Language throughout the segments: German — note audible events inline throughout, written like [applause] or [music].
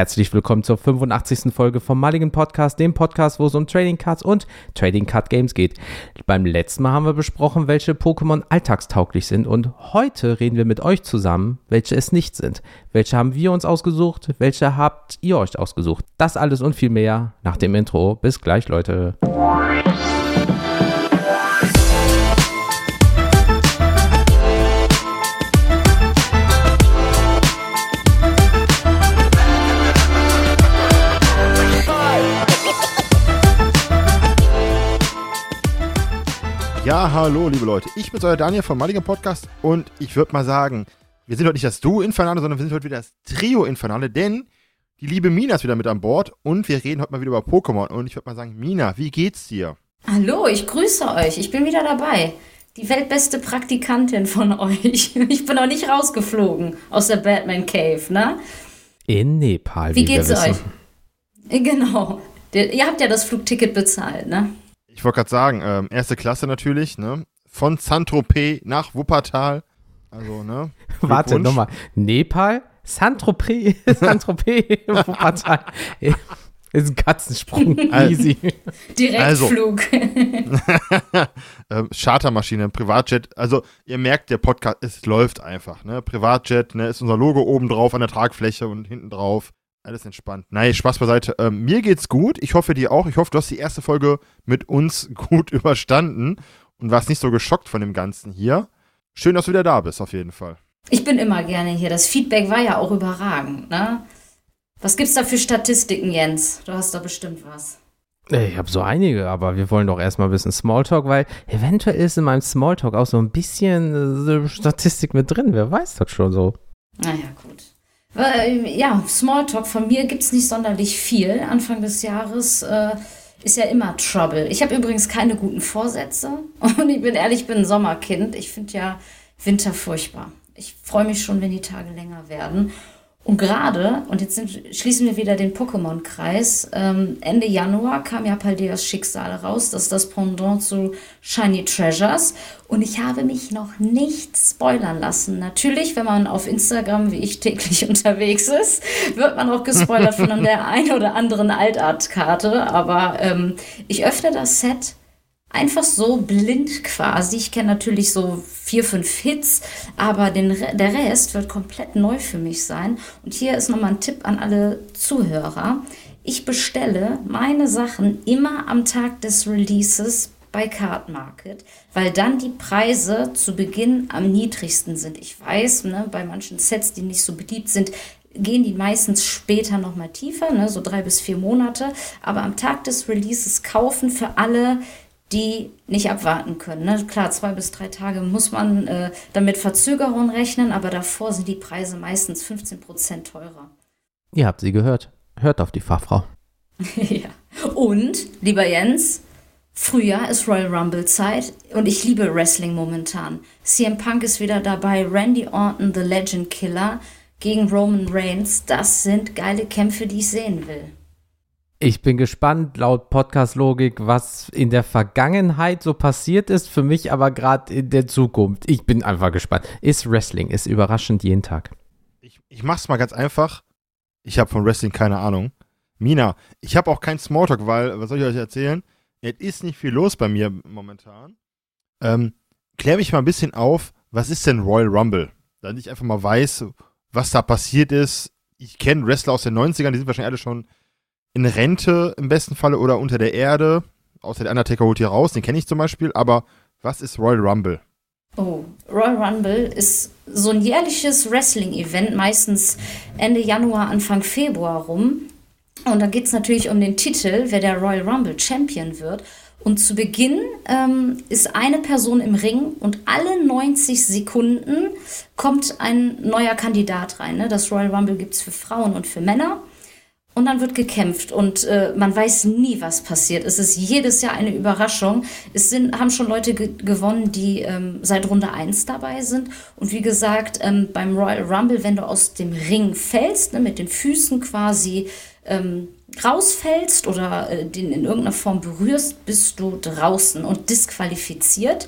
Herzlich willkommen zur 85. Folge vom Mulligan Podcast, dem Podcast, wo es um Trading Cards und Trading Card Games geht. Beim letzten Mal haben wir besprochen, welche Pokémon alltagstauglich sind und heute reden wir mit euch zusammen, welche es nicht sind. Welche haben wir uns ausgesucht, welche habt ihr euch ausgesucht. Das alles und viel mehr nach dem Intro. Bis gleich, Leute. Ja, hallo, liebe Leute. Ich bin euer Daniel vom Maliger Podcast und ich würde mal sagen, wir sind heute nicht das Duo Infernale, sondern wir sind heute wieder das Trio Infernale, denn die liebe Mina ist wieder mit an Bord und wir reden heute mal wieder über Pokémon. Und ich würde mal sagen, Mina, wie geht's dir? Hallo, ich grüße euch. Ich bin wieder dabei. Die weltbeste Praktikantin von [laughs] euch. Ich bin auch nicht rausgeflogen aus der Batman Cave, ne? In Nepal. Wie, wie geht's euch? Genau. Ihr habt ja das Flugticket bezahlt, ne? Ich wollte gerade sagen, ähm, erste Klasse natürlich, ne? Von Saint-Tropez nach Wuppertal. Also, ne? [laughs] Warte, nochmal. Nepal? Saint-Tropez? [laughs] Saint-Tropez? Wuppertal? [laughs] Ist ein Katzensprung. Easy. Direktflug. Also, ähm, Chartermaschine, Privatjet. Also, ihr merkt, der Podcast, es läuft einfach. Ne? Privatjet, ne? Ist unser Logo oben drauf an der Tragfläche und hinten drauf. Alles entspannt. Nein, Spaß beiseite. Ähm, mir geht's gut. Ich hoffe dir auch. Ich hoffe, du hast die erste Folge mit uns [laughs] gut überstanden und warst nicht so geschockt von dem Ganzen hier. Schön, dass du wieder da bist, auf jeden Fall. Ich bin immer gerne hier. Das Feedback war ja auch überragend, ne? Was gibt's da für Statistiken, Jens? Du hast da bestimmt was. Ich habe so einige, aber wir wollen doch erstmal ein bisschen Smalltalk, weil eventuell ist in meinem Smalltalk auch so ein bisschen äh, Statistik mit drin. Wer weiß das schon so. Naja, gut. Ja, Smalltalk von mir gibt es nicht sonderlich viel. Anfang des Jahres äh, ist ja immer Trouble. Ich habe übrigens keine guten Vorsätze [laughs] und ich bin ehrlich, ich bin ein Sommerkind. Ich finde ja Winter furchtbar. Ich freue mich schon, wenn die Tage länger werden. Und gerade, und jetzt sind, schließen wir wieder den Pokémon-Kreis, ähm, Ende Januar kam ja Paldeas Schicksal raus, das ist das Pendant zu Shiny Treasures. Und ich habe mich noch nicht spoilern lassen. Natürlich, wenn man auf Instagram wie ich täglich [laughs] unterwegs ist, wird man auch gespoilert von [laughs] der einen oder anderen Altart-Karte. Aber ähm, ich öffne das Set einfach so blind quasi. Ich kenne natürlich so vier, fünf Hits, aber den, der Rest wird komplett neu für mich sein. Und hier ist nochmal ein Tipp an alle Zuhörer. Ich bestelle meine Sachen immer am Tag des Releases bei Card Market, weil dann die Preise zu Beginn am niedrigsten sind. Ich weiß, ne, bei manchen Sets, die nicht so beliebt sind, gehen die meistens später nochmal tiefer, ne, so drei bis vier Monate. Aber am Tag des Releases kaufen für alle, die nicht abwarten können. Ne? Klar, zwei bis drei Tage muss man äh, damit Verzögerung rechnen, aber davor sind die Preise meistens 15 Prozent teurer. Ihr habt sie gehört. Hört auf die Fachfrau. [laughs] ja. Und, lieber Jens, Frühjahr ist Royal Rumble Zeit und ich liebe Wrestling momentan. CM Punk ist wieder dabei, Randy Orton, The Legend Killer gegen Roman Reigns. Das sind geile Kämpfe, die ich sehen will. Ich bin gespannt, laut Podcast-Logik, was in der Vergangenheit so passiert ist, für mich aber gerade in der Zukunft. Ich bin einfach gespannt. Ist Wrestling, ist überraschend jeden Tag. Ich, ich mach's mal ganz einfach. Ich habe von Wrestling keine Ahnung. Mina, ich habe auch keinen Smalltalk, weil, was soll ich euch erzählen? Es ist nicht viel los bei mir momentan. Ähm, klär mich mal ein bisschen auf, was ist denn Royal Rumble? Damit ich einfach mal weiß, was da passiert ist. Ich kenne Wrestler aus den 90ern, die sind wahrscheinlich alle schon in Rente im besten Falle oder unter der Erde. Außer der Undertaker holt hier raus, den kenne ich zum Beispiel. Aber was ist Royal Rumble? Oh, Royal Rumble ist so ein jährliches Wrestling-Event, meistens Ende Januar, Anfang Februar rum. Und da geht es natürlich um den Titel, wer der Royal Rumble Champion wird. Und zu Beginn ähm, ist eine Person im Ring und alle 90 Sekunden kommt ein neuer Kandidat rein. Ne? Das Royal Rumble gibt es für Frauen und für Männer. Und dann wird gekämpft und äh, man weiß nie, was passiert. Es ist jedes Jahr eine Überraschung. Es sind, haben schon Leute ge gewonnen, die ähm, seit Runde 1 dabei sind. Und wie gesagt, ähm, beim Royal Rumble, wenn du aus dem Ring fällst, ne, mit den Füßen quasi ähm, rausfällst oder äh, den in irgendeiner Form berührst, bist du draußen und disqualifiziert.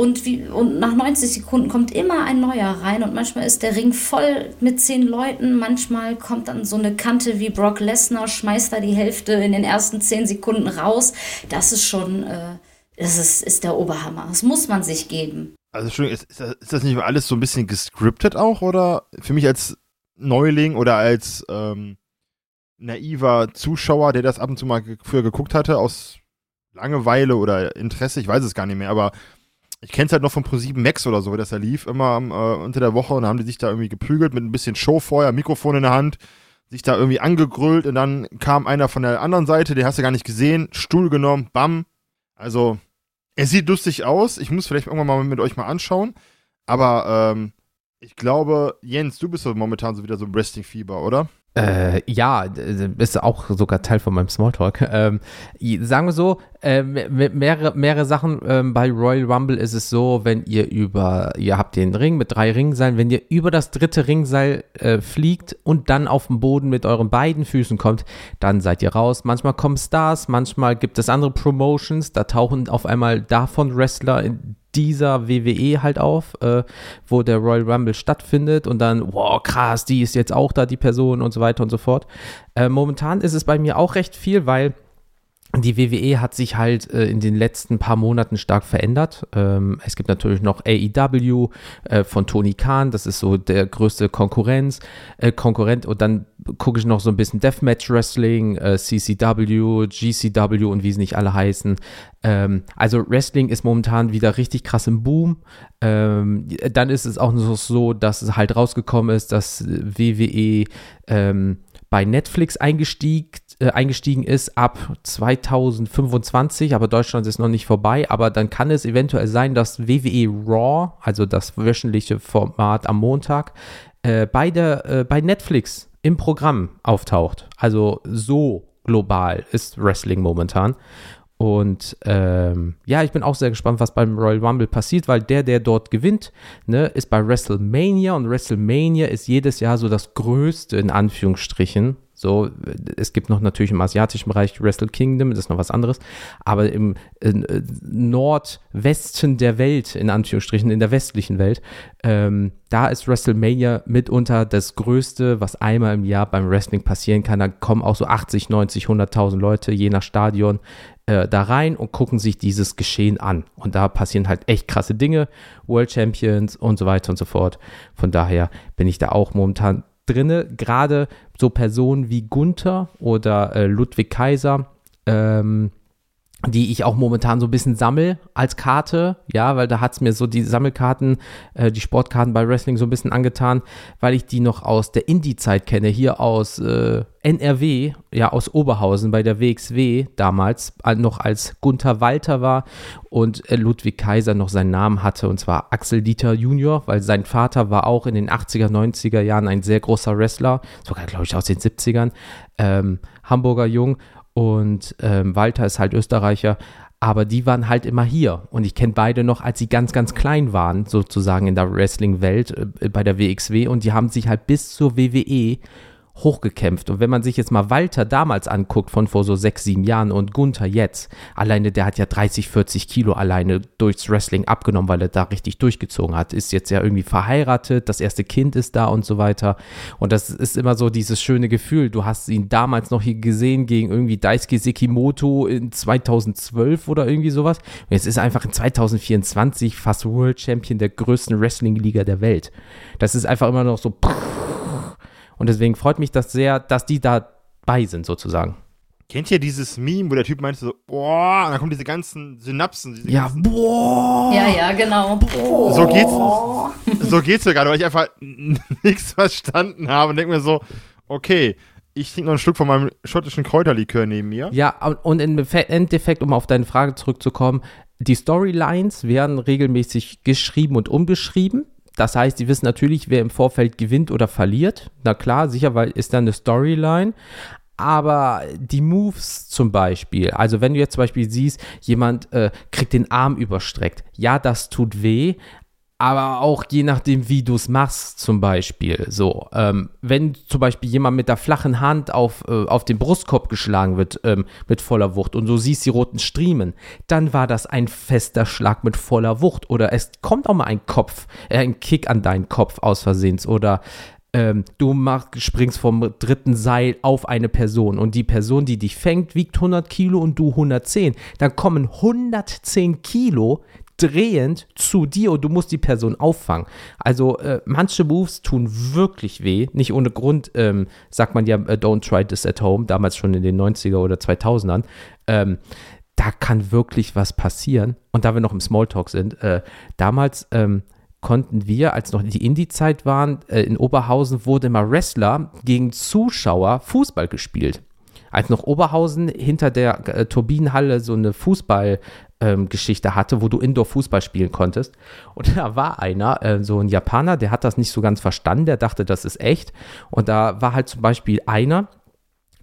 Und, wie, und nach 90 Sekunden kommt immer ein neuer rein und manchmal ist der Ring voll mit zehn Leuten. Manchmal kommt dann so eine Kante wie Brock Lesnar, schmeißt da die Hälfte in den ersten zehn Sekunden raus. Das ist schon, äh, das ist, ist der Oberhammer. Das muss man sich geben. Also Entschuldigung, ist, ist das nicht alles so ein bisschen gescriptet auch? Oder für mich als Neuling oder als ähm, naiver Zuschauer, der das ab und zu mal früher geguckt hatte, aus Langeweile oder Interesse, ich weiß es gar nicht mehr, aber ich kenne es halt noch von Pro7 Max oder so, dass er lief, immer äh, unter der Woche und dann haben die sich da irgendwie geprügelt mit ein bisschen Show vorher, Mikrofon in der Hand, sich da irgendwie angegrüllt und dann kam einer von der anderen Seite, den hast du gar nicht gesehen, Stuhl genommen, bam. Also, er sieht lustig aus, ich muss vielleicht irgendwann mal mit euch mal anschauen, aber ähm, ich glaube, Jens, du bist so momentan so wieder so im Wrestling-Fieber, oder? Äh, ja, ist auch sogar Teil von meinem Smalltalk. [laughs] Ähm, sagen wir so, äh, mehrere, mehrere Sachen ähm, bei Royal Rumble ist es so, wenn ihr über, ihr habt den Ring mit drei Ringseilen, wenn ihr über das dritte Ringseil äh, fliegt und dann auf den Boden mit euren beiden Füßen kommt, dann seid ihr raus. Manchmal kommen Stars, manchmal gibt es andere Promotions, da tauchen auf einmal davon Wrestler in dieser WWE halt auf, äh, wo der Royal Rumble stattfindet und dann, wow, krass, die ist jetzt auch da, die Person und so weiter und so fort. Äh, momentan ist es bei mir auch recht viel, weil die WWE hat sich halt äh, in den letzten paar Monaten stark verändert. Ähm, es gibt natürlich noch AEW äh, von Tony Khan, das ist so der größte Konkurrenz, äh, Konkurrent. Und dann gucke ich noch so ein bisschen Deathmatch Wrestling, äh, CCW, GCW und wie sie nicht alle heißen. Ähm, also Wrestling ist momentan wieder richtig krass im Boom. Ähm, dann ist es auch noch so, dass es halt rausgekommen ist, dass WWE ähm, bei Netflix eingestiegen äh, eingestiegen ist ab 2025, aber Deutschland ist noch nicht vorbei. Aber dann kann es eventuell sein, dass WWE Raw, also das wöchentliche Format am Montag, äh, bei, der, äh, bei Netflix im Programm auftaucht. Also so global ist Wrestling momentan. Und ähm, ja, ich bin auch sehr gespannt, was beim Royal Rumble passiert, weil der, der dort gewinnt, ne, ist bei WrestleMania und WrestleMania ist jedes Jahr so das größte in Anführungsstrichen so, es gibt noch natürlich im asiatischen Bereich Wrestle Kingdom, das ist noch was anderes, aber im äh, Nordwesten der Welt, in Anführungsstrichen, in der westlichen Welt, ähm, da ist WrestleMania mitunter das Größte, was einmal im Jahr beim Wrestling passieren kann. Da kommen auch so 80, 90, 100.000 Leute je nach Stadion äh, da rein und gucken sich dieses Geschehen an. Und da passieren halt echt krasse Dinge, World Champions und so weiter und so fort. Von daher bin ich da auch momentan drinne, gerade so Personen wie Gunther oder äh, Ludwig Kaiser, ähm, die ich auch momentan so ein bisschen sammel als Karte, ja, weil da hat es mir so die Sammelkarten, äh, die Sportkarten bei Wrestling so ein bisschen angetan, weil ich die noch aus der Indie-Zeit kenne, hier aus äh, NRW, ja, aus Oberhausen bei der WXW damals, äh, noch als Gunther Walter war und äh, Ludwig Kaiser noch seinen Namen hatte, und zwar Axel Dieter Junior, weil sein Vater war auch in den 80er, 90er Jahren ein sehr großer Wrestler, sogar, glaube ich, aus den 70ern, ähm, Hamburger Jung und ähm, Walter ist halt Österreicher, aber die waren halt immer hier. Und ich kenne beide noch, als sie ganz, ganz klein waren, sozusagen in der Wrestling-Welt äh, bei der WXW. Und die haben sich halt bis zur WWE hochgekämpft. Und wenn man sich jetzt mal Walter damals anguckt, von vor so sechs, sieben Jahren und Gunther jetzt, alleine der hat ja 30, 40 Kilo alleine durchs Wrestling abgenommen, weil er da richtig durchgezogen hat. Ist jetzt ja irgendwie verheiratet, das erste Kind ist da und so weiter. Und das ist immer so dieses schöne Gefühl. Du hast ihn damals noch hier gesehen gegen irgendwie Daisuke Sekimoto in 2012 oder irgendwie sowas. Und jetzt ist er einfach in 2024 fast World Champion der größten Wrestling-Liga der Welt. Das ist einfach immer noch so. Pff, und deswegen freut mich das sehr, dass die dabei sind, sozusagen. Kennt ihr dieses Meme, wo der Typ meinte so, boah, und dann kommen diese ganzen Synapsen. Diese ja, ganzen, boah. Ja, ja, genau. Boah. So geht's, so geht's mir gerade, weil ich einfach [laughs] nichts verstanden habe und denke mir so, okay, ich trinke noch ein Stück von meinem schottischen Kräuterlikör neben mir. Ja, und im Endeffekt, um auf deine Frage zurückzukommen, die Storylines werden regelmäßig geschrieben und umgeschrieben. Das heißt, sie wissen natürlich, wer im Vorfeld gewinnt oder verliert. Na klar, sicher, weil ist da eine Storyline. Aber die Moves zum Beispiel, also wenn du jetzt zum Beispiel siehst, jemand äh, kriegt den Arm überstreckt, ja, das tut weh, aber auch je nachdem, wie du es machst, zum Beispiel. So, ähm, wenn zum Beispiel jemand mit der flachen Hand auf, äh, auf den Brustkorb geschlagen wird ähm, mit voller Wucht und du siehst die roten Striemen, dann war das ein fester Schlag mit voller Wucht. Oder es kommt auch mal ein Kopf, äh, ein Kick an deinen Kopf aus Versehens. Oder ähm, du mach, springst vom dritten Seil auf eine Person und die Person, die dich fängt, wiegt 100 Kilo und du 110. Dann kommen 110 Kilo drehend zu dir und du musst die Person auffangen. Also äh, manche Moves tun wirklich weh. Nicht ohne Grund ähm, sagt man ja, äh, don't try this at home, damals schon in den 90er oder 2000ern. Ähm, da kann wirklich was passieren. Und da wir noch im Smalltalk sind, äh, damals ähm, konnten wir, als noch die Indie-Zeit waren, äh, in Oberhausen wurde immer Wrestler gegen Zuschauer Fußball gespielt als noch Oberhausen hinter der äh, Turbinenhalle so eine Fußball, Geschichte hatte, wo du Indoor-Fußball spielen konntest. Und da war einer, äh, so ein Japaner, der hat das nicht so ganz verstanden, der dachte, das ist echt. Und da war halt zum Beispiel einer,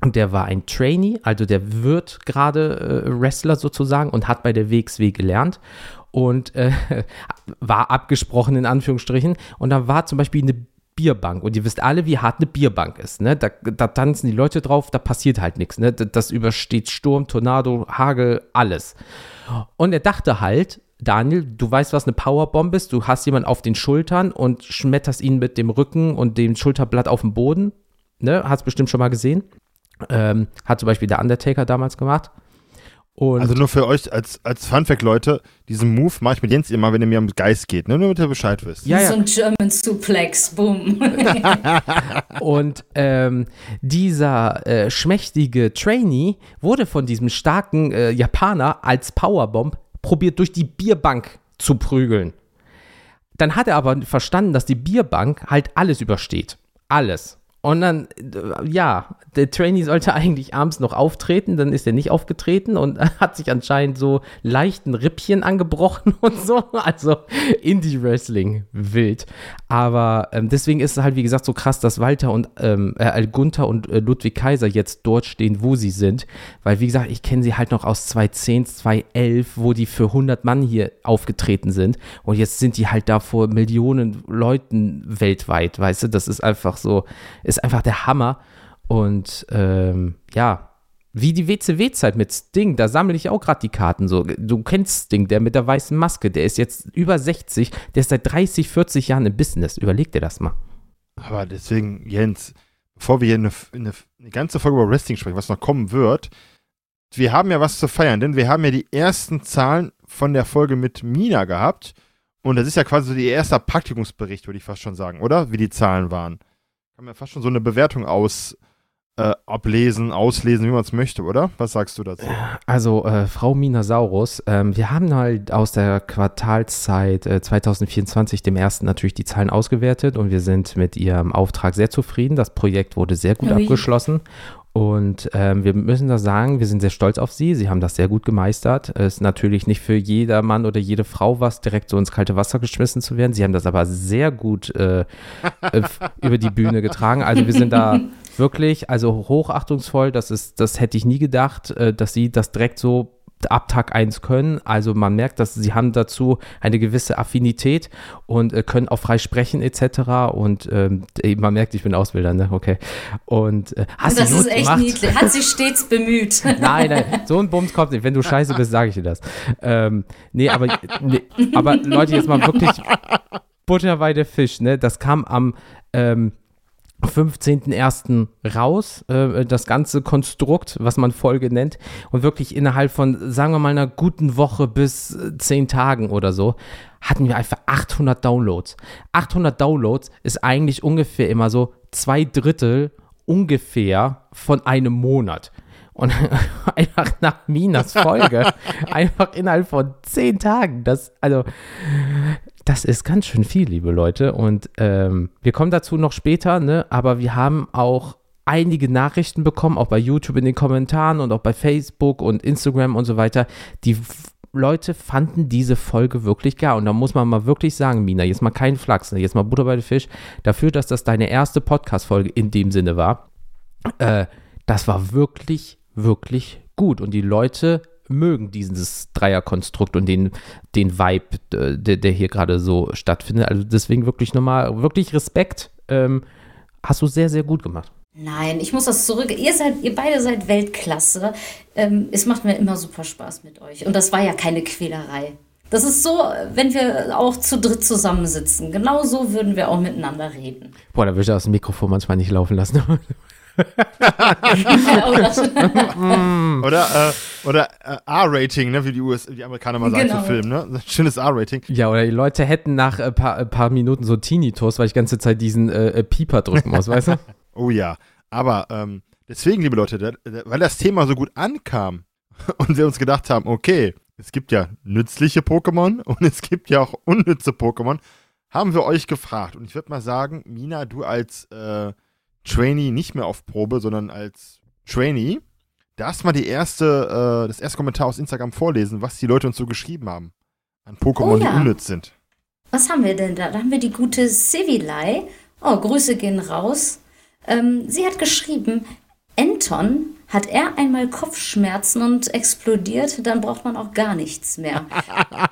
und der war ein Trainee, also der wird gerade äh, Wrestler sozusagen und hat bei der WXW gelernt und äh, [laughs] war abgesprochen in Anführungsstrichen. Und da war zum Beispiel eine Bierbank. Und ihr wisst alle, wie hart eine Bierbank ist. Ne? Da, da tanzen die Leute drauf, da passiert halt nichts. Ne? Das übersteht Sturm, Tornado, Hagel, alles. Und er dachte halt, Daniel, du weißt, was eine Powerbomb ist. Du hast jemanden auf den Schultern und schmetterst ihn mit dem Rücken und dem Schulterblatt auf den Boden. Ne? Hast bestimmt schon mal gesehen. Ähm, hat zum Beispiel der Undertaker damals gemacht. Und also nur für euch als, als Funfact, Leute, diesen Move mache ich mit Jens immer, wenn er mir um Geist geht, ne? nur damit ihr Bescheid wisst. Ja, ja. So ein German Suplex, boom. [laughs] [laughs] und ähm, dieser äh, schmächtige Trainee wurde von diesem starken äh, Japaner als Powerbomb probiert, durch die Bierbank zu prügeln. Dann hat er aber verstanden, dass die Bierbank halt alles übersteht. Alles. Und dann, ja, der Trainee sollte eigentlich abends noch auftreten, dann ist er nicht aufgetreten und [laughs] hat sich anscheinend so leichten Rippchen angebrochen [laughs] und so. Also Indie-Wrestling wild. Aber ähm, deswegen ist es halt, wie gesagt, so krass, dass Walter und ähm, äh, Gunther und äh, Ludwig Kaiser jetzt dort stehen, wo sie sind. Weil, wie gesagt, ich kenne sie halt noch aus 2010, 2011, wo die für 100 Mann hier aufgetreten sind. Und jetzt sind die halt da vor Millionen Leuten weltweit, weißt du? Das ist einfach so, ist einfach der Hammer. Und ähm, ja, wie die WCW-Zeit mit Sting, da sammle ich auch gerade die Karten so. Du kennst Sting, der mit der weißen Maske, der ist jetzt über 60, der ist seit 30, 40 Jahren im Business. Überleg dir das mal. Aber deswegen, Jens, bevor wir hier eine, eine, eine ganze Folge über Wrestling sprechen, was noch kommen wird, wir haben ja was zu feiern, denn wir haben ja die ersten Zahlen von der Folge mit Mina gehabt. Und das ist ja quasi so der erste Praktikumsbericht, würde ich fast schon sagen, oder? Wie die Zahlen waren. Kann man fast schon so eine Bewertung aus, äh, ablesen, auslesen, wie man es möchte, oder? Was sagst du dazu? Also, äh, Frau Minasaurus, ähm, wir haben halt aus der Quartalszeit äh, 2024, dem ersten, natürlich die Zahlen ausgewertet und wir sind mit ihrem Auftrag sehr zufrieden. Das Projekt wurde sehr gut Ui. abgeschlossen und ähm, wir müssen da sagen, wir sind sehr stolz auf sie. Sie haben das sehr gut gemeistert. Es ist natürlich nicht für jeder Mann oder jede Frau was, direkt so ins kalte Wasser geschmissen zu werden. Sie haben das aber sehr gut äh, äh über die Bühne getragen. Also wir sind da [laughs] wirklich, also hochachtungsvoll. Das ist, das hätte ich nie gedacht, äh, dass sie das direkt so ab Tag 1 können. Also man merkt, dass sie haben dazu eine gewisse Affinität und äh, können auch frei sprechen etc. Und ähm, man merkt, ich bin Ausbilder, ne? Okay. Und äh, hast das ist echt gemacht? niedlich. Hat sich stets bemüht. [laughs] nein, nein, so ein Bums kommt nicht. Wenn du scheiße bist, sage ich dir das. Ähm, nee, aber, nee, aber Leute, jetzt mal wirklich [laughs] Butter bei der Fisch, ne? Das kam am ähm, 15.01. raus, äh, das ganze Konstrukt, was man Folge nennt, und wirklich innerhalb von, sagen wir mal, einer guten Woche bis äh, zehn Tagen oder so, hatten wir einfach 800 Downloads. 800 Downloads ist eigentlich ungefähr immer so zwei Drittel ungefähr von einem Monat. Und [laughs] einfach nach Minas Folge, [laughs] einfach innerhalb von zehn Tagen, das, also, das ist ganz schön viel, liebe Leute. Und ähm, wir kommen dazu noch später, ne? aber wir haben auch einige Nachrichten bekommen, auch bei YouTube in den Kommentaren und auch bei Facebook und Instagram und so weiter. Die Leute fanden diese Folge wirklich geil. Und da muss man mal wirklich sagen, Mina, jetzt mal kein Flachs, ne? jetzt mal Butter bei den Fisch, dafür, dass das deine erste Podcast-Folge in dem Sinne war. Äh, das war wirklich, wirklich gut. Und die Leute mögen dieses Dreierkonstrukt und den, den Vibe, äh, der, der hier gerade so stattfindet. Also deswegen wirklich nochmal, wirklich Respekt. Ähm, hast du sehr, sehr gut gemacht. Nein, ich muss das zurück. Ihr seid, ihr beide seid Weltklasse. Ähm, es macht mir immer super Spaß mit euch. Und das war ja keine Quälerei. Das ist so, wenn wir auch zu dritt zusammensitzen. Genau so würden wir auch miteinander reden. Boah, da würde ich das Mikrofon manchmal nicht laufen lassen. [laughs] [laughs] oder äh, oder äh, R-Rating, ne, wie die, US, die Amerikaner mal sagen Genau. zu Filmen, ne? Schönes R-Rating. ja, oder die Leute hätten nach ein paar, ein paar Minuten so Tinnitus, weil ich die ganze Zeit diesen äh, äh, Pieper drücken muss, weißt du? [laughs] Oh ja. Aber ähm, deswegen, liebe Leute, da, da, weil das Thema so gut ankam [laughs] und wir uns gedacht haben, okay, es gibt ja nützliche Pokémon und es gibt ja auch unnütze Pokémon, haben wir euch gefragt. Und ich würde mal sagen, Mina, du als äh, Trainee nicht mehr auf Probe, sondern als Trainee, darfst mal die erste, äh, das erste Kommentar aus Instagram vorlesen, was die Leute uns so geschrieben haben. An Pokémon, Oh ja. die unnütz sind. Was haben wir denn da? Da haben wir die gute Civilei. Oh, Grüße gehen raus. Ähm, sie hat geschrieben, Anton, hat er einmal Kopfschmerzen und explodiert, dann braucht man auch gar nichts mehr. [laughs]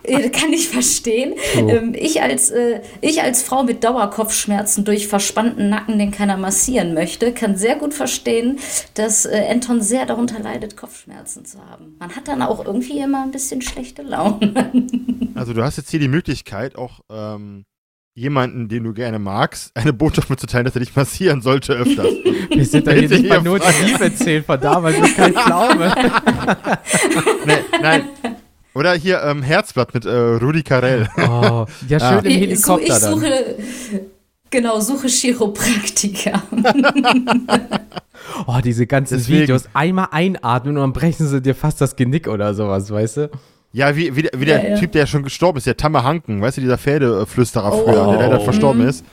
Äh, Kann ich verstehen. Ähm, ich, als, äh, ich als Frau mit Dauerkopfschmerzen durch verspannten Nacken, den keiner massieren möchte, kann sehr gut verstehen, dass äh, Anton sehr darunter leidet, Kopfschmerzen zu haben. Man hat dann auch irgendwie immer ein bisschen schlechte Laune. [laughs] Also du hast jetzt hier die Möglichkeit, auch ähm, jemanden, den du gerne magst, eine Botschaft mitzuteilen, dass er dich massieren sollte öfters. [laughs] Wir sind da hier nicht mal nur die Liebe erzählen von damals, ist kein Glaube. [laughs] nee, nein. Oder hier ähm, Herzblatt mit äh, Rudi Carell. Oh, ja, schön im Ich, Helikopter ich dann. suche, genau, suche Chiropraktiker. [laughs] Oh, diese ganzen Deswegen. Videos. Einmal einatmen und dann brechen sie dir fast das Genick oder sowas, weißt du? Ja, wie, wie, der- wie der Ja, ja. Typ, der schon gestorben ist, der Tamme Hanken, weißt du, dieser Pferdeflüsterer Oh. früher, der leider verstorben Mhm. ist.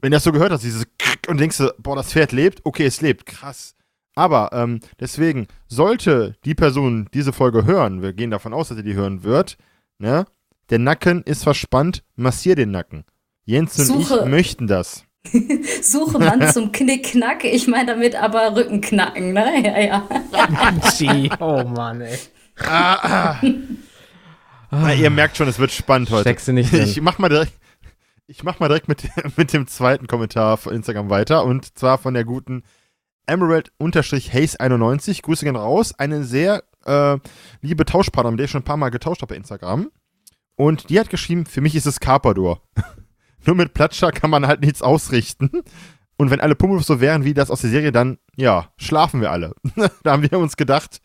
Wenn du das so gehört hast, dieses Krick und denkst du, boah, das Pferd lebt, okay, es lebt, krass. Aber ähm, deswegen, sollte die Person diese Folge hören, wir gehen davon aus, dass sie die hören wird, ne? Der Nacken ist verspannt, massier den Nacken. Jens und Suche- ich möchten das. [laughs] Suche Mann zum Knickknack. Ich meine damit aber Rückenknacken, ne? Ja, ja. [laughs] Oh Mann, ey. Ah, ah. Na, ihr merkt schon, es wird spannend heute. Steckst du nicht drin. Ich mach mal direkt, ich mach mal direkt mit, [laughs] mit dem zweiten Kommentar von Instagram weiter und zwar von der guten Emerald-Haze91. Grüße gehen raus. Eine sehr äh, liebe Tauschpartner, mit der ich schon ein paar Mal getauscht habe bei Instagram. Und die hat geschrieben, für mich ist es Carpador. [laughs] Nur mit Platscher kann man halt nichts ausrichten. Und wenn alle Pummelwurf so wären wie das aus der Serie, dann, ja, schlafen wir alle. [laughs] da haben wir uns gedacht,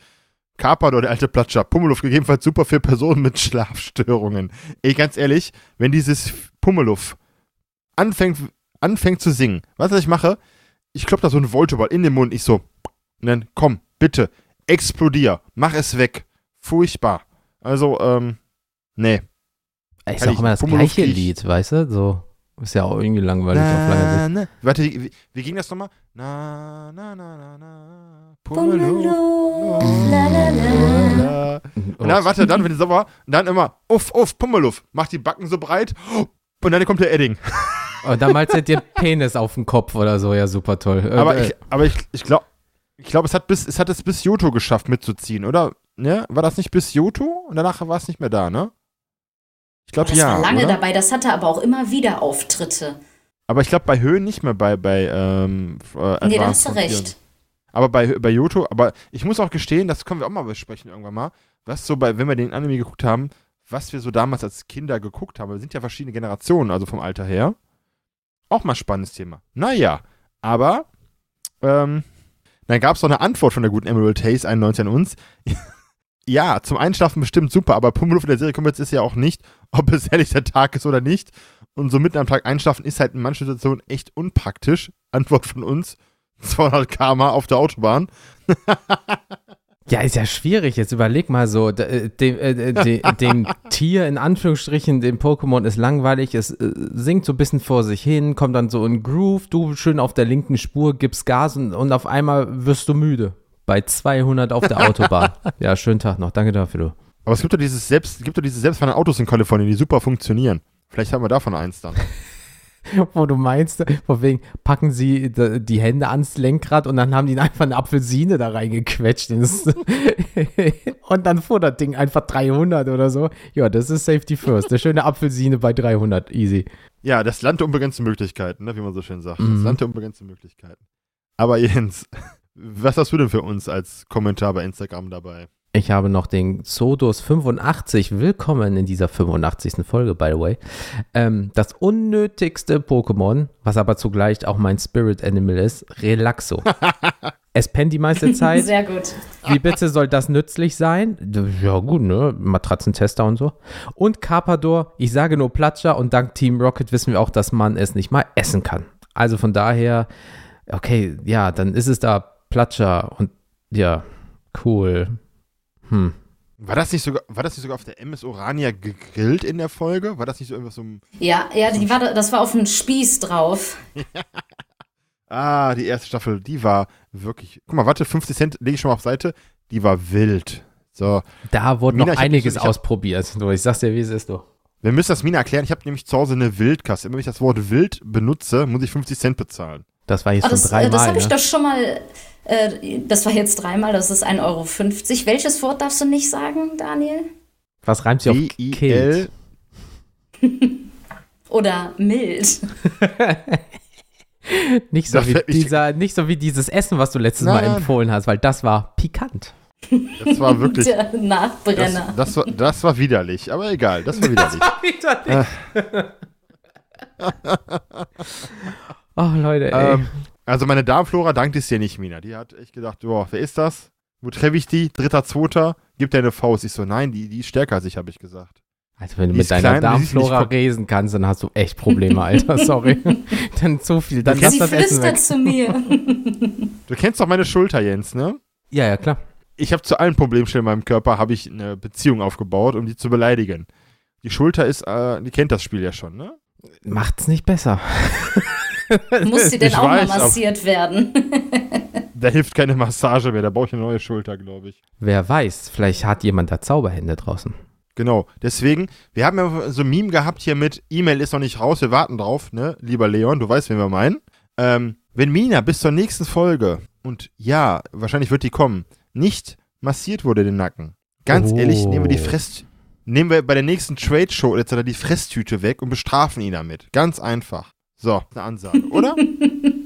Carpador, der alte Platscher, Pummeluff gegebenenfalls super für Personen mit Schlafstörungen. Ey, ganz ehrlich, wenn dieses Pummeluff anfängt, anfängt zu singen, weißt du, was ich mache? Ich klopp da so einen Voltoball in den Mund, ich so, dann, komm, bitte, explodier, mach es weg. Furchtbar. Also, ähm, nee. Ist Kann auch ich- immer das Pummeluff gleiche Lied, weißt du? So. Ist ja auch irgendwie langweilig auf lange Sicht. Na, na. Warte, wie, wie ging das nochmal? Na, na, na, na, na. Pummeluff, la, la, la. la. Und dann, warte, dann, wenn es sauber, und dann immer, uff, uff, Pummeluff, mach die Backen so breit, und dann kommt der Edding. Und dann malst du dir Penis auf den Kopf oder so, ja, super toll. Äh, Aber äh, ich, aber ich, ich glaube, ich glaube, es hat bis, es hat es bis Yoto geschafft mitzuziehen, oder? Ne? War das nicht bis Yoto? Und danach war es nicht mehr da, ne? Ich glaube Das ja. war lange oder? dabei, das hatte aber auch immer wieder Auftritte. Aber ich glaube bei Höhen nicht mehr bei bei ähm, äh, Nee, da hast du recht. Aber bei, bei Yoto, aber ich muss auch gestehen, das können wir auch mal besprechen irgendwann mal, was so bei, wenn wir den Anime geguckt haben, was wir so damals als Kinder geguckt haben. Wir sind ja verschiedene Generationen, also vom Alter her. Auch mal spannendes Thema. Naja, aber ähm, dann gab es noch eine Antwort von der guten Emerald Haze 91 an uns. Ja, zum Einschlafen bestimmt super, aber Pummeluff in der Serie kommt jetzt ist ja auch nicht, [laughs] ob es ehrlich der Tag ist oder nicht. Und so mitten am Tag einschlafen ist halt in manchen Situationen echt unpraktisch. Antwort von uns. [laughs] 200 km auf der Autobahn. [laughs] Ja, ist ja schwierig. Jetzt überleg mal so, äh, dem, äh, äh, de, dem Tier in Anführungsstrichen, dem Pokémon ist langweilig, es äh, singt so ein bisschen vor sich hin, kommt dann so in Groove, du schön auf der linken Spur, gibst Gas und, und auf einmal wirst du müde. Bei 200 auf der Autobahn. [laughs] ja, schönen Tag noch. Danke dafür, du. Aber es gibt doch dieses selbst, gibt doch diese selbstfahrenden Autos in Kalifornien, die super funktionieren. Vielleicht haben wir davon eins dann. [laughs] wo du meinst, von wegen, packen sie die Hände ans Lenkrad und dann haben die einfach eine Apfelsine da reingequetscht. [laughs] und dann fuhr das Ding einfach 300 oder so. Ja, das ist Safety First. Eine schöne Apfelsine bei 300, easy. Ja, das Land der unbegrenzten Möglichkeiten, ne, wie man so schön sagt. Mhm. Das Land der unbegrenzten Möglichkeiten. Aber Jens, was hast du denn für uns als Kommentar bei Instagram dabei? Ich habe noch den Zodos 85. Willkommen in dieser 85. Folge, by the way. Ähm, das unnötigste Pokémon, was aber zugleich auch mein Spirit Animal ist, Relaxo. [laughs] es pennt die meiste Zeit. Sehr gut. Wie bitte soll das nützlich sein? Ja, gut, ne? Matratzentester und so. Und Carpador, ich sage nur Platscher und dank Team Rocket wissen wir auch, dass man es nicht mal essen kann. Also von daher, okay, ja, dann ist es da Platscher und ja, cool. Hm. War das nicht sogar, war das nicht sogar auf der MS Orania gegrillt in der Folge? War das nicht so irgendwas so ein, Ja, ja, die war, da- das war auf dem Spieß drauf. [laughs] Ah, die erste Staffel, die war wirklich. Guck mal, warte, 50 Cent lege ich schon mal auf Seite. Die war wild. So, Da wurde Mina, noch hab einiges so- ich hab- ausprobiert. Du, ich sag's dir, wie es ist, du. wir müssen das Mina erklären. Ich habe nämlich zu Hause eine Wildkasse. Immer wenn ich das Wort wild benutze, muss ich 50 Cent bezahlen. Das war jetzt schon das äh, dreimal. das habe ich ne? doch schon mal. Äh, das war jetzt dreimal, das ist 1,50 Euro. Welches Wort darfst du nicht sagen, Daniel? Was reimt sich auf. Kilt? [laughs] Oder mild? [laughs] Nicht so, Das wie dieser, nicht so wie dieses Essen, was du letztes Nein, Mal nein. empfohlen hast, weil das war pikant. Das war wirklich. Der Das, Nachbrenner. das, war, das war widerlich. Aber egal, das war [laughs] widerlich. Oh, Leute, ey. ähm, also, meine Darmflora dankt es dir nicht, Mina. Die hat echt gedacht: Boah, wer ist das? Wo treffe ich die? Dritter, zweiter? Gib dir eine Faust. Ich so: Nein, die, die ist stärker als ich, habe ich gesagt. also, wenn du die mit deiner klein, Darmflora resen kannst, dann hast du echt Probleme, Alter. [laughs] Sorry. dann zu viel. Dann lass Sie das Essen flüstert weg. zu mir. Du kennst doch meine Schulter, Jens, ne? Ja, ja, klar. ich habe zu allen Problemstellen in meinem Körper habe ich eine Beziehung aufgebaut, um die zu beleidigen. Die Schulter ist, äh, die kennt das Spiel ja schon, ne? Macht's nicht besser. [laughs] [laughs] Muss sie denn Ich auch mal weiß, aber- massiert werden? [laughs] Da hilft keine Massage mehr, da brauche ich eine neue Schulter, glaube ich. Wer weiß, vielleicht hat jemand da Zauberhände draußen. Genau, deswegen, wir haben ja so ein Meme gehabt hier mit E-Mail ist noch nicht raus, wir warten drauf, ne? Lieber Leon, du weißt, wen wir meinen. Ähm, wenn Mina bis zur nächsten Folge, und ja, wahrscheinlich wird die kommen, nicht massiert wurde den Nacken. Ganz Oh. ehrlich, nehmen wir die Fress, nehmen wir bei der nächsten Trade Show etc. die Fresstüte weg und bestrafen ihn damit. Ganz einfach. So, eine Ansage, oder?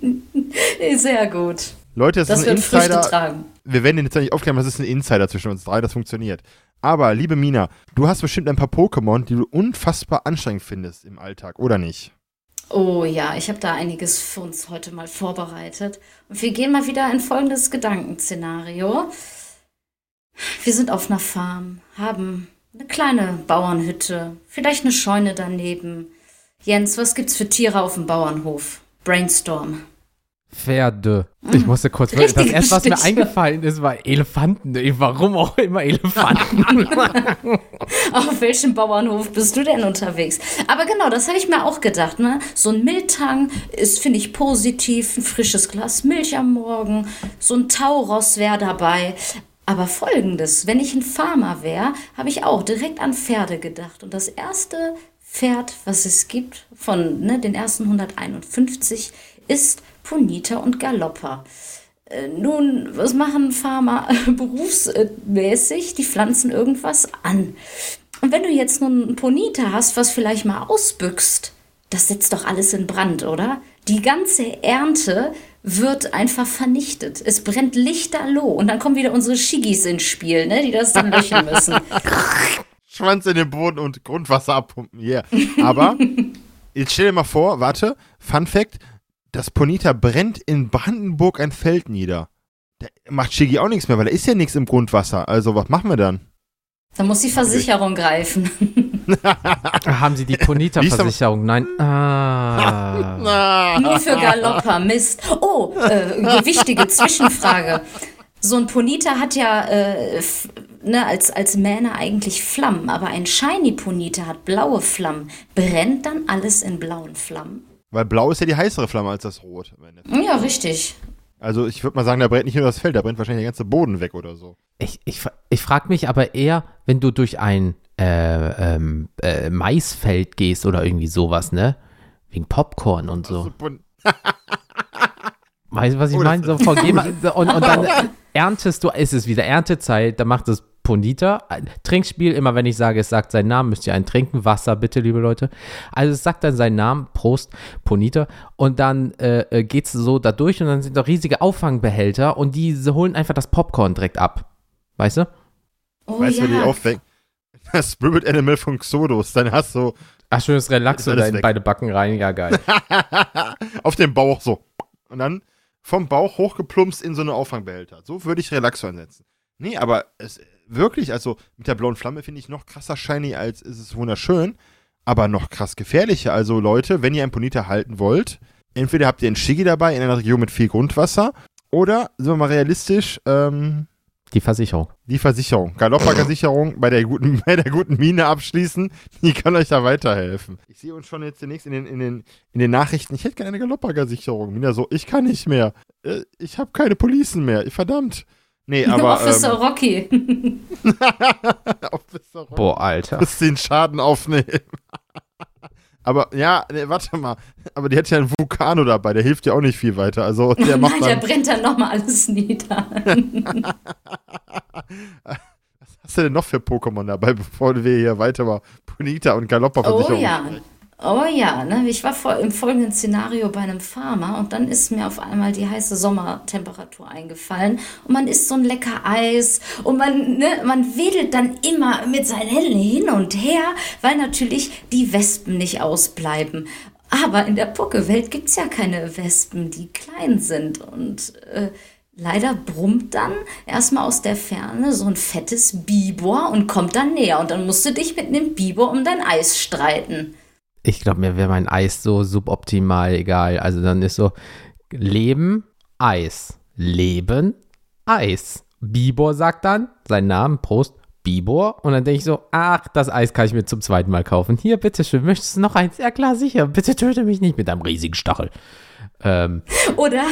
[laughs] Sehr gut. Leute, das, Das ist ein Insider. wir werden den jetzt nicht aufklären, das ist ein Insider zwischen uns drei, das funktioniert. Aber, liebe Mina, du hast bestimmt ein paar Pokémon, die du unfassbar anstrengend findest im Alltag, oder nicht? Oh ja, ich habe da einiges für uns heute mal vorbereitet. Und wir gehen mal wieder in folgendes Gedankenszenario. Wir sind auf einer Farm, haben eine kleine Bauernhütte, vielleicht eine Scheune daneben. Jens, was gibt's für Tiere auf dem Bauernhof? Brainstorm. Pferde. Ich musste kurz. Das Richtige erste, was mir eingefallen ist, war Elefanten. Warum auch immer Elefanten? [laughs] Auf welchem Bauernhof bist du denn unterwegs? Aber genau, das habe ich mir auch gedacht. Ne? So ein Miltang ist, finde ich, positiv. Ein frisches Glas Milch am Morgen. So ein Tauros wäre dabei. Aber folgendes, wenn ich ein Farmer wäre, habe ich auch direkt an Pferde gedacht. Und das erste Pferd, was es gibt, von ne, den ersten 151, ist Ponita und Galoppa. Äh, Nun, was machen Farmer [laughs] berufsmäßig? Die pflanzen irgendwas an. Und wenn du jetzt nun einen Ponita hast, was vielleicht mal ausbüchst, das setzt doch alles in Brand, oder? Die ganze Ernte wird einfach vernichtet. Es brennt lichterloh. Und dann kommen wieder unsere Shigis ins Spiel, ne, die das dann löschen müssen. [laughs] Schwanz in den Boden und Grundwasser abpumpen, yeah. Aber, [laughs] jetzt stell dir mal vor, warte, Fun Fact, das Ponita brennt in Brandenburg ein Feld nieder. Da macht Shiggy auch nichts mehr, weil da ist ja nichts im Grundwasser. Also, was machen wir dann? Da muss die Versicherung greifen. [laughs] Haben Sie die Ponita-Versicherung? Nein. [laughs] Ah. Nur für Galoppa, Mist. Oh, äh, wichtige Zwischenfrage. So ein Ponita hat ja äh, ne, als, als Mähne eigentlich Flammen, aber ein Shiny Ponita hat blaue Flammen. Brennt dann alles in blauen Flammen? Weil blau ist ja die heißere Flamme als das Rot. Ja, richtig. Also, ich würde mal sagen, da brennt nicht nur das Feld, da brennt wahrscheinlich der ganze Boden weg oder so. Ich, ich, ich frage mich aber eher, wenn du durch ein äh, ähm, äh, Maisfeld gehst oder irgendwie sowas, ne? Wegen Popcorn und so. Weißt du, was ich Oh, das- meine? So, [laughs] und, und dann erntest du, ist es wieder Erntezeit, dann macht es Ponita. Ein Trinkspiel, immer wenn ich sage, es sagt seinen Namen, müsst ihr einen trinken. Wasser, bitte, liebe Leute. Also es sagt dann seinen Namen, Prost, Ponita. Und dann äh, äh, geht es so da durch und dann sind da riesige Auffangbehälter und die sie holen einfach das Popcorn direkt ab. Weißt du? Oh weißt du, wie die ja. aufweckt? Das [laughs] Spirit Animal von Xodus. Dann hast du Ach, schönes Relaxo da in beide Backen rein. Ja, geil. [laughs] auf dem Bauch so. Und dann vom Bauch hochgeplumpst in so eine Auffangbehälter. So würde ich Relaxo einsetzen. Nee, aber es wirklich, also mit der blauen Flamme finde ich noch krasser shiny als ist es wunderschön, aber noch krass gefährlicher. Also Leute, wenn ihr einen Ponita halten wollt, entweder habt ihr einen Shiggy dabei in einer Region mit viel Grundwasser oder, sind wir mal realistisch, ähm, Die Versicherung. die Versicherung. Galoppager-Sicherung bei der guten, [laughs] bei der guten Mine abschließen. Die kann euch da weiterhelfen. Ich sehe uns schon jetzt demnächst in den, in den, in den Nachrichten. Ich hätte gerne eine Galoppager-Sicherung. Mina so, ich kann nicht mehr. Äh, Ich habe keine Policen mehr. Verdammt. Nee, [laughs] aber. Officer ähm, Rocky. [laughs] Officer Rock Boah, Alter. muss den Schaden aufnehmen. [laughs] aber, ja, nee, warte mal. Aber die hat ja einen Vulkano dabei. Der hilft ja auch nicht viel weiter. Also, der macht Nein, der dann. brennt dann nochmal alles nieder. Was hast du denn noch für Pokémon dabei, bevor wir hier weiter über Ponita und Galoppa-Versicherung Oh ja. sprechen? Oh ja, ne? ich war vor, im folgenden Szenario bei einem Farmer und dann ist mir auf einmal die heiße Sommertemperatur eingefallen und man isst so ein lecker Eis und man, ne, man wedelt dann immer mit seinen Händen hin und her, weil natürlich die Wespen nicht ausbleiben. Aber in der Pucke-Welt gibt es ja keine Wespen, die klein sind und äh, Leider brummt dann erstmal aus der Ferne so ein fettes Bibor und kommt dann näher. Und dann musst du dich mit einem Bibor um dein Eis streiten. Ich glaube, mir wäre mein Eis so suboptimal egal. Also dann ist so Leben, Eis. Leben, Eis. Bibor sagt dann seinen Namen, Prost, Bibor. Und dann denke ich so, ach, das Eis kann ich mir zum zweiten Mal kaufen. Hier, bitteschön, möchtest du noch eins? Ja klar, sicher. Bitte töte mich nicht mit einem riesigen Stachel. Ähm, Oder,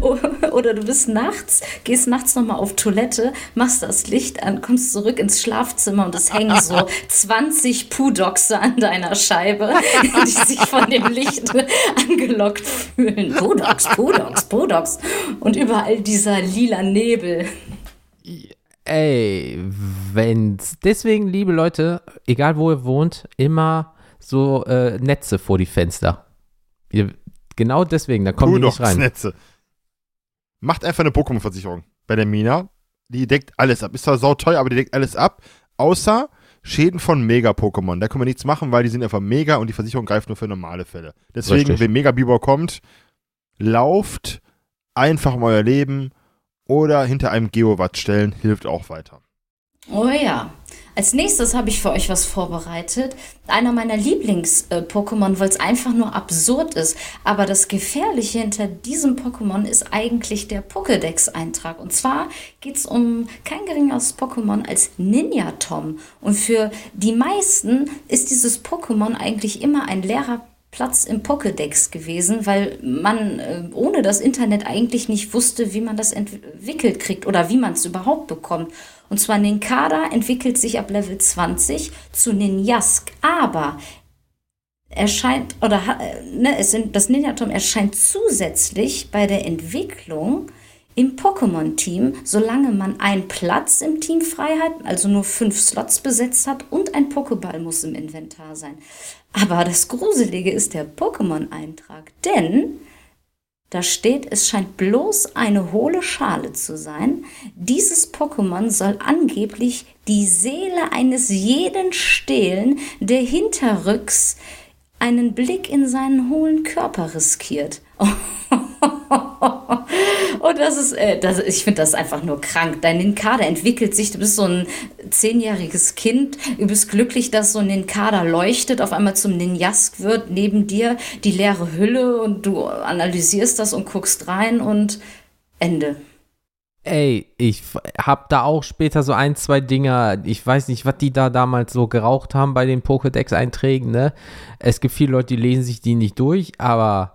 [laughs] oder du bist nachts, gehst nachts nochmal auf Toilette, machst das Licht an, kommst zurück ins Schlafzimmer und es hängen so [laughs] 20 Pudoxe an deiner Scheibe, [laughs] die sich von dem Licht angelockt fühlen. Pudox, Pudox, Pudox. Und überall dieser lila Nebel. Ey, wenn's. Deswegen, liebe Leute, egal wo ihr wohnt, immer so äh, Netze vor die Fenster. Ihr, genau deswegen, da kommen die nicht rein. Netze. Macht einfach eine Pokémon-Versicherung bei der Mina. Die deckt alles ab. Ist zwar sauteuer, aber die deckt alles ab. Außer Schäden von Mega-Pokémon. Da können wir nichts machen, weil die sind einfach mega und die Versicherung greift nur für normale Fälle. Deswegen, Richtig. wenn Mega-Bibor kommt, lauft einfach um euer Leben oder hinter einem Geowatt stellen, hilft auch weiter. Oh ja. Als nächstes habe ich für euch was vorbereitet. Einer meiner Lieblings-Pokémon, weil es einfach nur absurd ist. Aber das Gefährliche hinter diesem Pokémon ist eigentlich der Pokédex-Eintrag. Und zwar geht es um kein geringeres Pokémon als Ninja Tom. Und für die meisten ist dieses Pokémon eigentlich immer ein leerer Platz im Pokédex gewesen, weil man äh, ohne das Internet eigentlich nicht wusste, wie man das entwickelt kriegt oder wie man es überhaupt bekommt. Und zwar Ninkada entwickelt sich ab Level 20 zu Ninjask, aber erscheint oder äh, ne, es sind, das Ninjatom erscheint zusätzlich bei der Entwicklung im Pokémon-Team, solange man einen Platz im Team frei hat, also nur fünf Slots besetzt hat und ein Pokéball muss im Inventar sein. Aber das Gruselige ist der Pokémon-Eintrag, denn da steht, es scheint bloß eine hohle Schale zu sein. Dieses Pokémon soll angeblich die Seele eines jeden stehlen, der hinterrücks einen Blick in seinen hohlen Körper riskiert. [laughs] Das ist, äh, das, ich finde das einfach nur krank. Dein Ninkada entwickelt sich, du bist so ein zehnjähriges Kind, du bist glücklich, dass so ein Ninkada leuchtet, auf einmal zum Ninjask wird, neben dir die leere Hülle und du analysierst das und guckst rein und Ende. Ey, ich hab da auch später so ein, zwei Dinger, ich weiß nicht, was die da damals so geraucht haben bei den Pokédex-Einträgen, ne? Es gibt viele Leute, die lesen sich die nicht durch, aber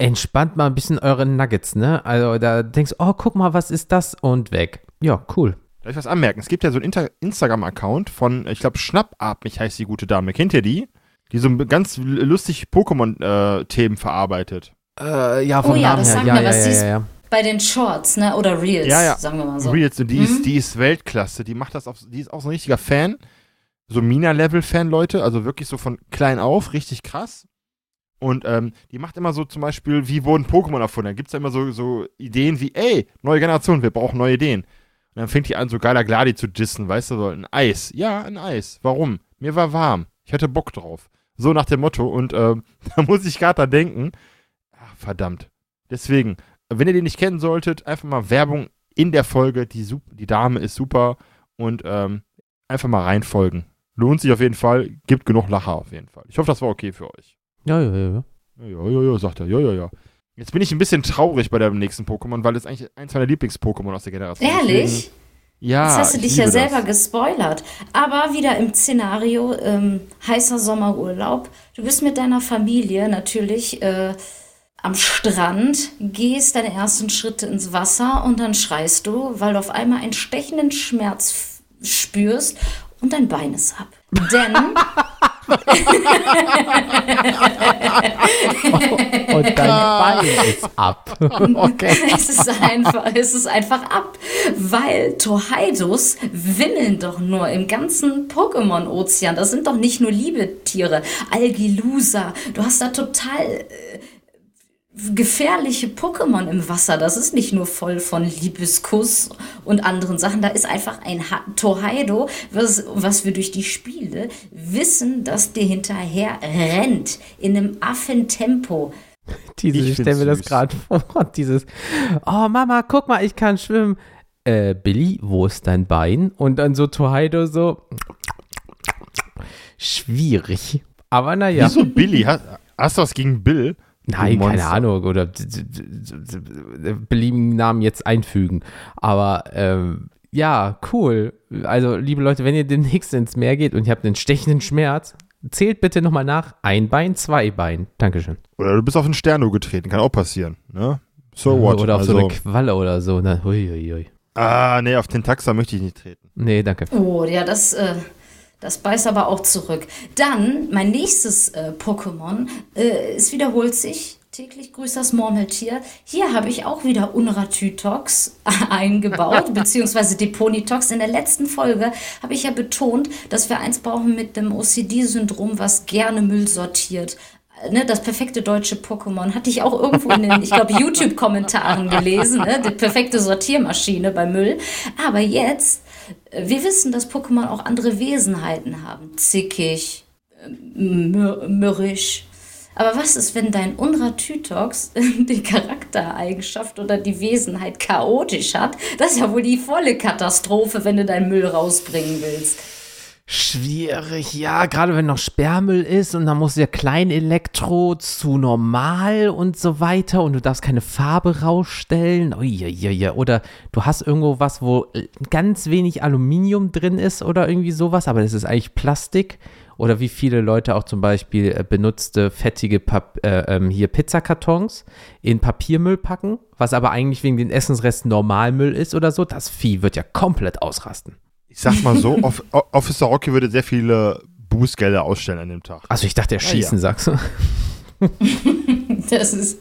entspannt mal ein bisschen eure Nuggets, ne? Also da denkst du, oh, guck mal, was ist das? Und weg. Ja, cool. Darf ich was anmerken? Es gibt ja so einen Instagram-Account von, ich glaube, Schnappatmig heißt die gute Dame. Kennt ihr die? die so ganz lustig Pokémon-Themen verarbeitet. Äh, ja, vom Oh ja, Namen das her. Ja, mir ja, was, ja, sie ist- ja, ja. Bei den Shorts, ne? Oder Reels, Ja, ja. sagen wir mal so. Reels, und die, Mhm. ist, die ist Weltklasse. Die macht das auf, die ist auch so ein richtiger Fan. So Mina-Level-Fan, Leute. Also wirklich so von klein auf, richtig krass. Und ähm, die macht immer so zum Beispiel, wie wurden Pokémon erfunden? Da gibt es ja immer so, so Ideen wie, ey, neue Generation, wir brauchen neue Ideen. Und dann fängt die an, so geiler Gladi zu dissen, weißt du, so ein Eis. Ja, ein Eis. Warum? Mir war warm. Ich hatte Bock drauf. So nach dem Motto. Und ähm, [laughs] da muss ich gerade da denken, ach, verdammt. Deswegen, wenn ihr den nicht kennen solltet, einfach mal Werbung in der Folge. Die, die Dame ist super und ähm, einfach mal reinfolgen. Lohnt sich auf jeden Fall. Gibt genug Lacher auf jeden Fall. Ich hoffe, das war okay für euch. Ja, ja, ja, ja. Ja, ja, ja, ja, sagt er. Ja, ja, ja. Jetzt bin ich ein bisschen traurig bei dem nächsten Pokémon, weil es eigentlich eins meiner Lieblings-Pokémon aus der Generation ist. Ehrlich? Ja. Jetzt hast du ich dich ja selber das. gespoilert. Aber wieder im Szenario ähm, heißer Sommerurlaub. Du bist mit deiner Familie natürlich äh, am Strand, gehst deine ersten Schritte ins Wasser und dann schreist du, weil du auf einmal einen stechenden Schmerz spürst und dein Bein ist ab. Denn [laughs] Und dein Bein ist ab. [laughs] Okay. es ist einfach, es ist einfach ab, weil Torheidos wimmeln doch nur im ganzen Pokémon-Ozean. Das sind doch nicht nur Liebetiere. Algilusa, du hast da total äh, gefährliche Pokémon im Wasser. Das ist nicht nur voll von Liebeskuss und anderen Sachen. Da ist einfach ein ha Torheido, was, was wir durch die Spiele wissen, dass dir hinterher rennt in einem Affentempo. Diese, Ich ich stelle mir das gerade [laughs] vor. Dieses, oh Mama, guck mal, ich kann schwimmen. Äh, Billy, wo ist dein Bein? Und dann so Tohaido so. Schwierig. Aber naja. Wieso Billy? Hast, hast du was gegen Bill? Nein, keine. Ahnung. Oder beliebigen Namen jetzt einfügen. Aber ähm, ja, cool. Also, liebe Leute, wenn ihr demnächst ins Meer geht und ihr habt einen stechenden Schmerz, zählt bitte nochmal nach. Ein Bein, zwei Bein. Dankeschön. Oder du bist auf ein Sterno getreten, kann auch passieren, ne? So what? Oder auf also, so eine Qualle oder so. Ne? Ah, nee, auf den Taxa möchte ich nicht treten. Nee, danke. Oh, ja, das, äh, das beißt aber auch zurück. Dann, mein nächstes äh, Pokémon, äh, es wiederholt sich. Täglich grüßt das Murmeltier. Hier habe ich auch wieder Unratütox [laughs] eingebaut, [laughs] beziehungsweise Deponitox. In der letzten Folge habe ich ja betont, dass wir eins brauchen mit dem OCD-Syndrom, was gerne Müll sortiert. Äh, Ne, das perfekte deutsche Pokémon hatte ich auch irgendwo in den, ich glaube, [laughs] YouTube-Kommentaren gelesen, ne? die perfekte Sortiermaschine bei Müll. Aber jetzt, wir wissen, dass Pokémon auch andere Wesenheiten haben. Zickig, äh, mür mürrisch. Aber was ist, wenn dein Unratütox [laughs] die Charaktereigenschaft oder die Wesenheit chaotisch hat? Das ist ja wohl die volle Katastrophe, wenn du deinen Müll rausbringen willst. Schwierig, ja, gerade wenn noch Sperrmüll ist und dann muss der Kleinelektro zu normal und so weiter und du darfst keine Farbe rausstellen. Uiuiui. Oder du hast irgendwo was, wo äh, ganz wenig Aluminium drin ist oder irgendwie sowas, aber das ist eigentlich Plastik. Oder wie viele Leute auch zum Beispiel äh, benutzte fettige Pap äh, ähm, hier Pizzakartons in Papiermüll packen, was aber eigentlich wegen den Essensresten Normalmüll ist oder so. Das Vieh wird ja komplett ausrasten. Ich sag mal so, [laughs] Officer Rocky würde sehr viele Bußgelder ausstellen an dem Tag. Also ich dachte, Ja, erschießen, ja. sagst du? [laughs] Das ist,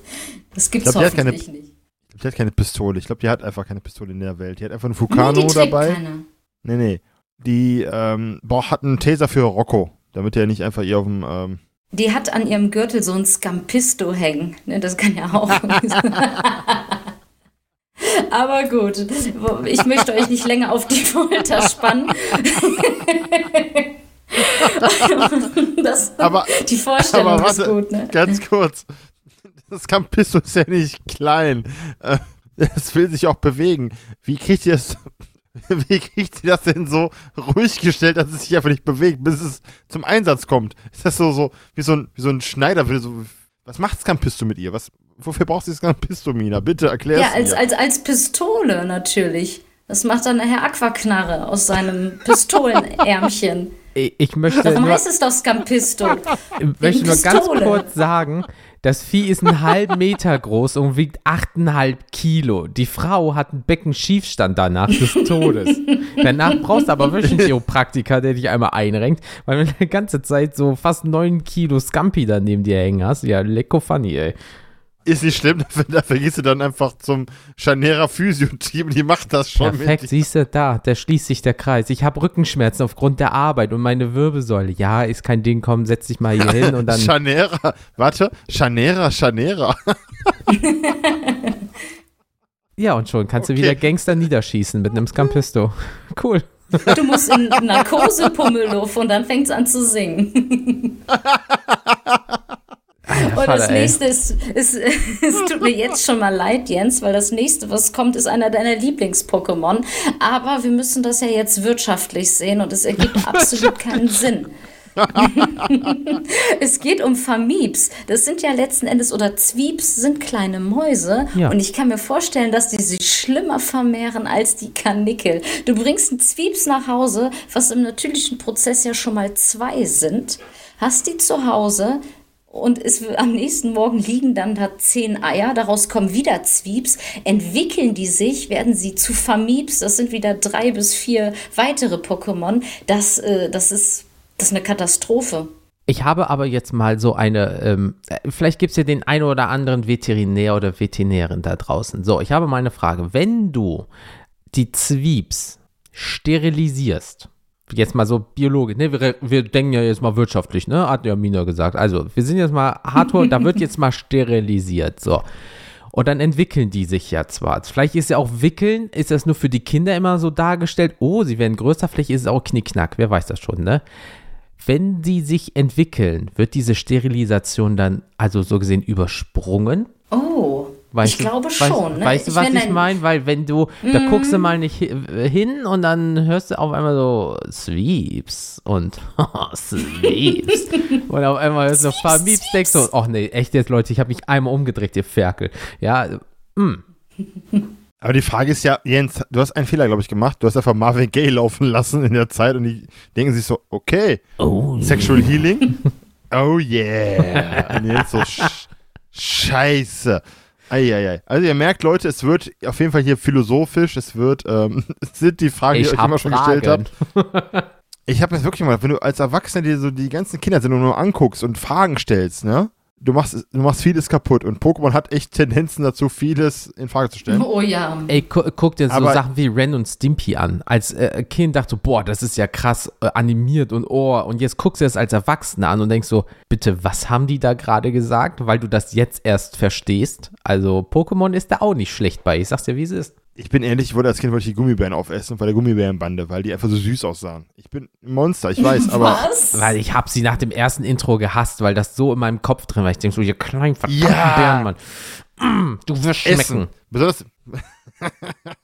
das gibt's Ich glaub, hat keine- hoffentlich nicht. Ich glaube, die hat keine Pistole. Ich glaube, die hat einfach keine Pistole in der Welt. Die hat einfach einen Nee, Vulcano die trägt dabei. keine. Nee, nee. Die ähm, boah, hat einen Taser für Rocco, damit er nicht einfach ihr auf dem. Ähm, Die hat an ihrem Gürtel so ein Scampisto hängen. Ne, das kann ja auch. [laughs] [laughs] Aber gut, ich möchte euch nicht länger auf die Folter spannen. [laughs] Das, Aber- die Vorstellung aber ist warte, gut, ne? ganz kurz. Das Campisto ist ja nicht klein. Äh, Es will sich auch bewegen. Wie kriegt ihr das? [laughs] Wie kriegt ihr das denn so ruhig gestellt, dass es sich einfach nicht bewegt, bis es zum Einsatz kommt? Ist das so, so wie so ein, wie so ein Schneider? So, was macht Scampisto mit ihr? Was, wofür braucht sie Scampisto, Mina? Bitte erklär's Ja, als, mir. als, als Pistole natürlich. Das macht dann nachher Aquaknarre aus seinem Pistolenärmchen. [laughs] Ich möchte Darum nur, heißt es doch Scampisto. ich möchte nur ganz kurz sagen, Das Vieh ist einen halben Meter groß und wiegt 8,5 Kilo. Die Frau hat einen Beckenschiefstand danach des Todes. danach brauchst du aber wirklich einen [laughs] Chiropraktiker, der dich einmal einrenkt, weil du die ganze Zeit so fast 9 Kilo Scampi da neben dir hängen hast. Ja, lecko funny, ey. Ist nicht schlimm, [laughs] dafür, gehst du dann einfach zum Scharnierer Physio-Team, die macht das schon Perfekt, mit. siehst du, da, da schließt sich der Kreis. Ich habe Rückenschmerzen aufgrund der Arbeit und meine Wirbelsäule. Ja, ist kein Ding, komm, setz dich mal hier hin und dann. [laughs] Scharnierer, warte, Scharnierer, Scharnierer. [laughs] ja, und schon kannst du Okay. wieder Gangster niederschießen mit einem Scampisto. Cool. Du musst in Narkose, Pummeluff und dann fängt's an zu singen. Und das Vater, ey. nächste ist, ist, [laughs] es tut mir jetzt schon mal leid, Jens, weil das nächste, was kommt, ist einer deiner Lieblings-Pokémon. Aber wir müssen das ja jetzt wirtschaftlich sehen und es ergibt [laughs] absolut keinen Sinn. [laughs] es geht um Famibs. Das sind ja letzten Endes, oder Zwieps sind kleine Mäuse. Ja. Und ich kann mir vorstellen, dass die sich schlimmer vermehren als die Kanickel. Du bringst einen Zwieps nach Hause, was im natürlichen Prozess ja schon mal zwei sind, hast die zu Hause, und es, am nächsten Morgen liegen dann da zehn Eier, daraus kommen wieder Zwieps, entwickeln die sich, werden sie zu Famibs, das sind wieder drei bis vier weitere Pokémon. Das, äh, das, ist, das ist eine Katastrophe. Ich habe aber jetzt mal so eine, ähm, äh, vielleicht gibt es ja den einen oder anderen Veterinär oder Veterinärin da draußen. So, ich habe mal eine Frage. Wenn du die Zwieps sterilisierst, jetzt mal so biologisch, ne, wir, wir denken ja jetzt mal wirtschaftlich, ne, hat ja Mina gesagt. Also, wir sind jetzt mal hardcore, da wird [laughs] jetzt mal sterilisiert, so. Und dann entwickeln die sich ja zwar. Vielleicht ist ja auch Wickeln, ist das nur für die Kinder immer so dargestellt, oh, sie werden größer, vielleicht ist es auch Knickknack, wer weiß das schon, ne? Wenn die sich entwickeln, wird diese Sterilisation dann also so gesehen übersprungen? Oh, Weißt ich du, glaube weißt, schon. ne? Weißt du, was ich ein- meine? Weil wenn du, da guckst du mal nicht hi- hin und dann hörst du auf einmal so Sweeps und [laughs] Sweeps. [laughs] und auf einmal hörst du Famibs, denkst du, ach nee, echt jetzt Leute, ich habe mich einmal umgedreht, ihr Ferkel. Ja, [laughs] Aber die Frage ist ja, Jens, du hast einen Fehler, glaube ich, gemacht. Du hast einfach Marvin Gaye laufen lassen in der Zeit und die denken sich so, okay, oh, Sexual Healing? Oh yeah. Und Jens so, sch scheiße. Eieiei. Also ihr merkt, Leute, es wird auf jeden Fall hier philosophisch, es wird, ähm, [laughs] es sind die Fragen, die ich ich euch immer schon gestellt Fragen. habe. Ich habe jetzt wirklich mal, wenn du als Erwachsener dir so die ganzen Kinder sind und nur anguckst und Fragen stellst, ne? Du machst, du machst vieles kaputt und Pokémon hat echt Tendenzen dazu, vieles in Frage zu stellen. Oh ja. Ey, gu guck dir so Aber- Sachen wie Ren und Stimpy an. Als äh, Kind dachte so, boah, das ist ja krass äh, animiert und oh, und jetzt guckst du es als Erwachsener an und denkst so, bitte, was haben die da gerade gesagt? Weil du das jetzt erst verstehst. Also Pokémon ist da auch nicht schlecht bei. Ich sag's dir, wie es ist. Ich bin ehrlich, ich wollte als Kind wollte ich die Gummibären aufessen bei der Gummibärenbande, weil die einfach so süß aussahen. Ich bin ein Monster, ich weiß, aber Was? Weil ich hab sie nach dem ersten Intro gehasst, weil das so in meinem Kopf drin war. Ich denk so, ihr kleinen verdammten Ja. Bären, Mann. Mm, du wirst schmecken. Essen. Besonders.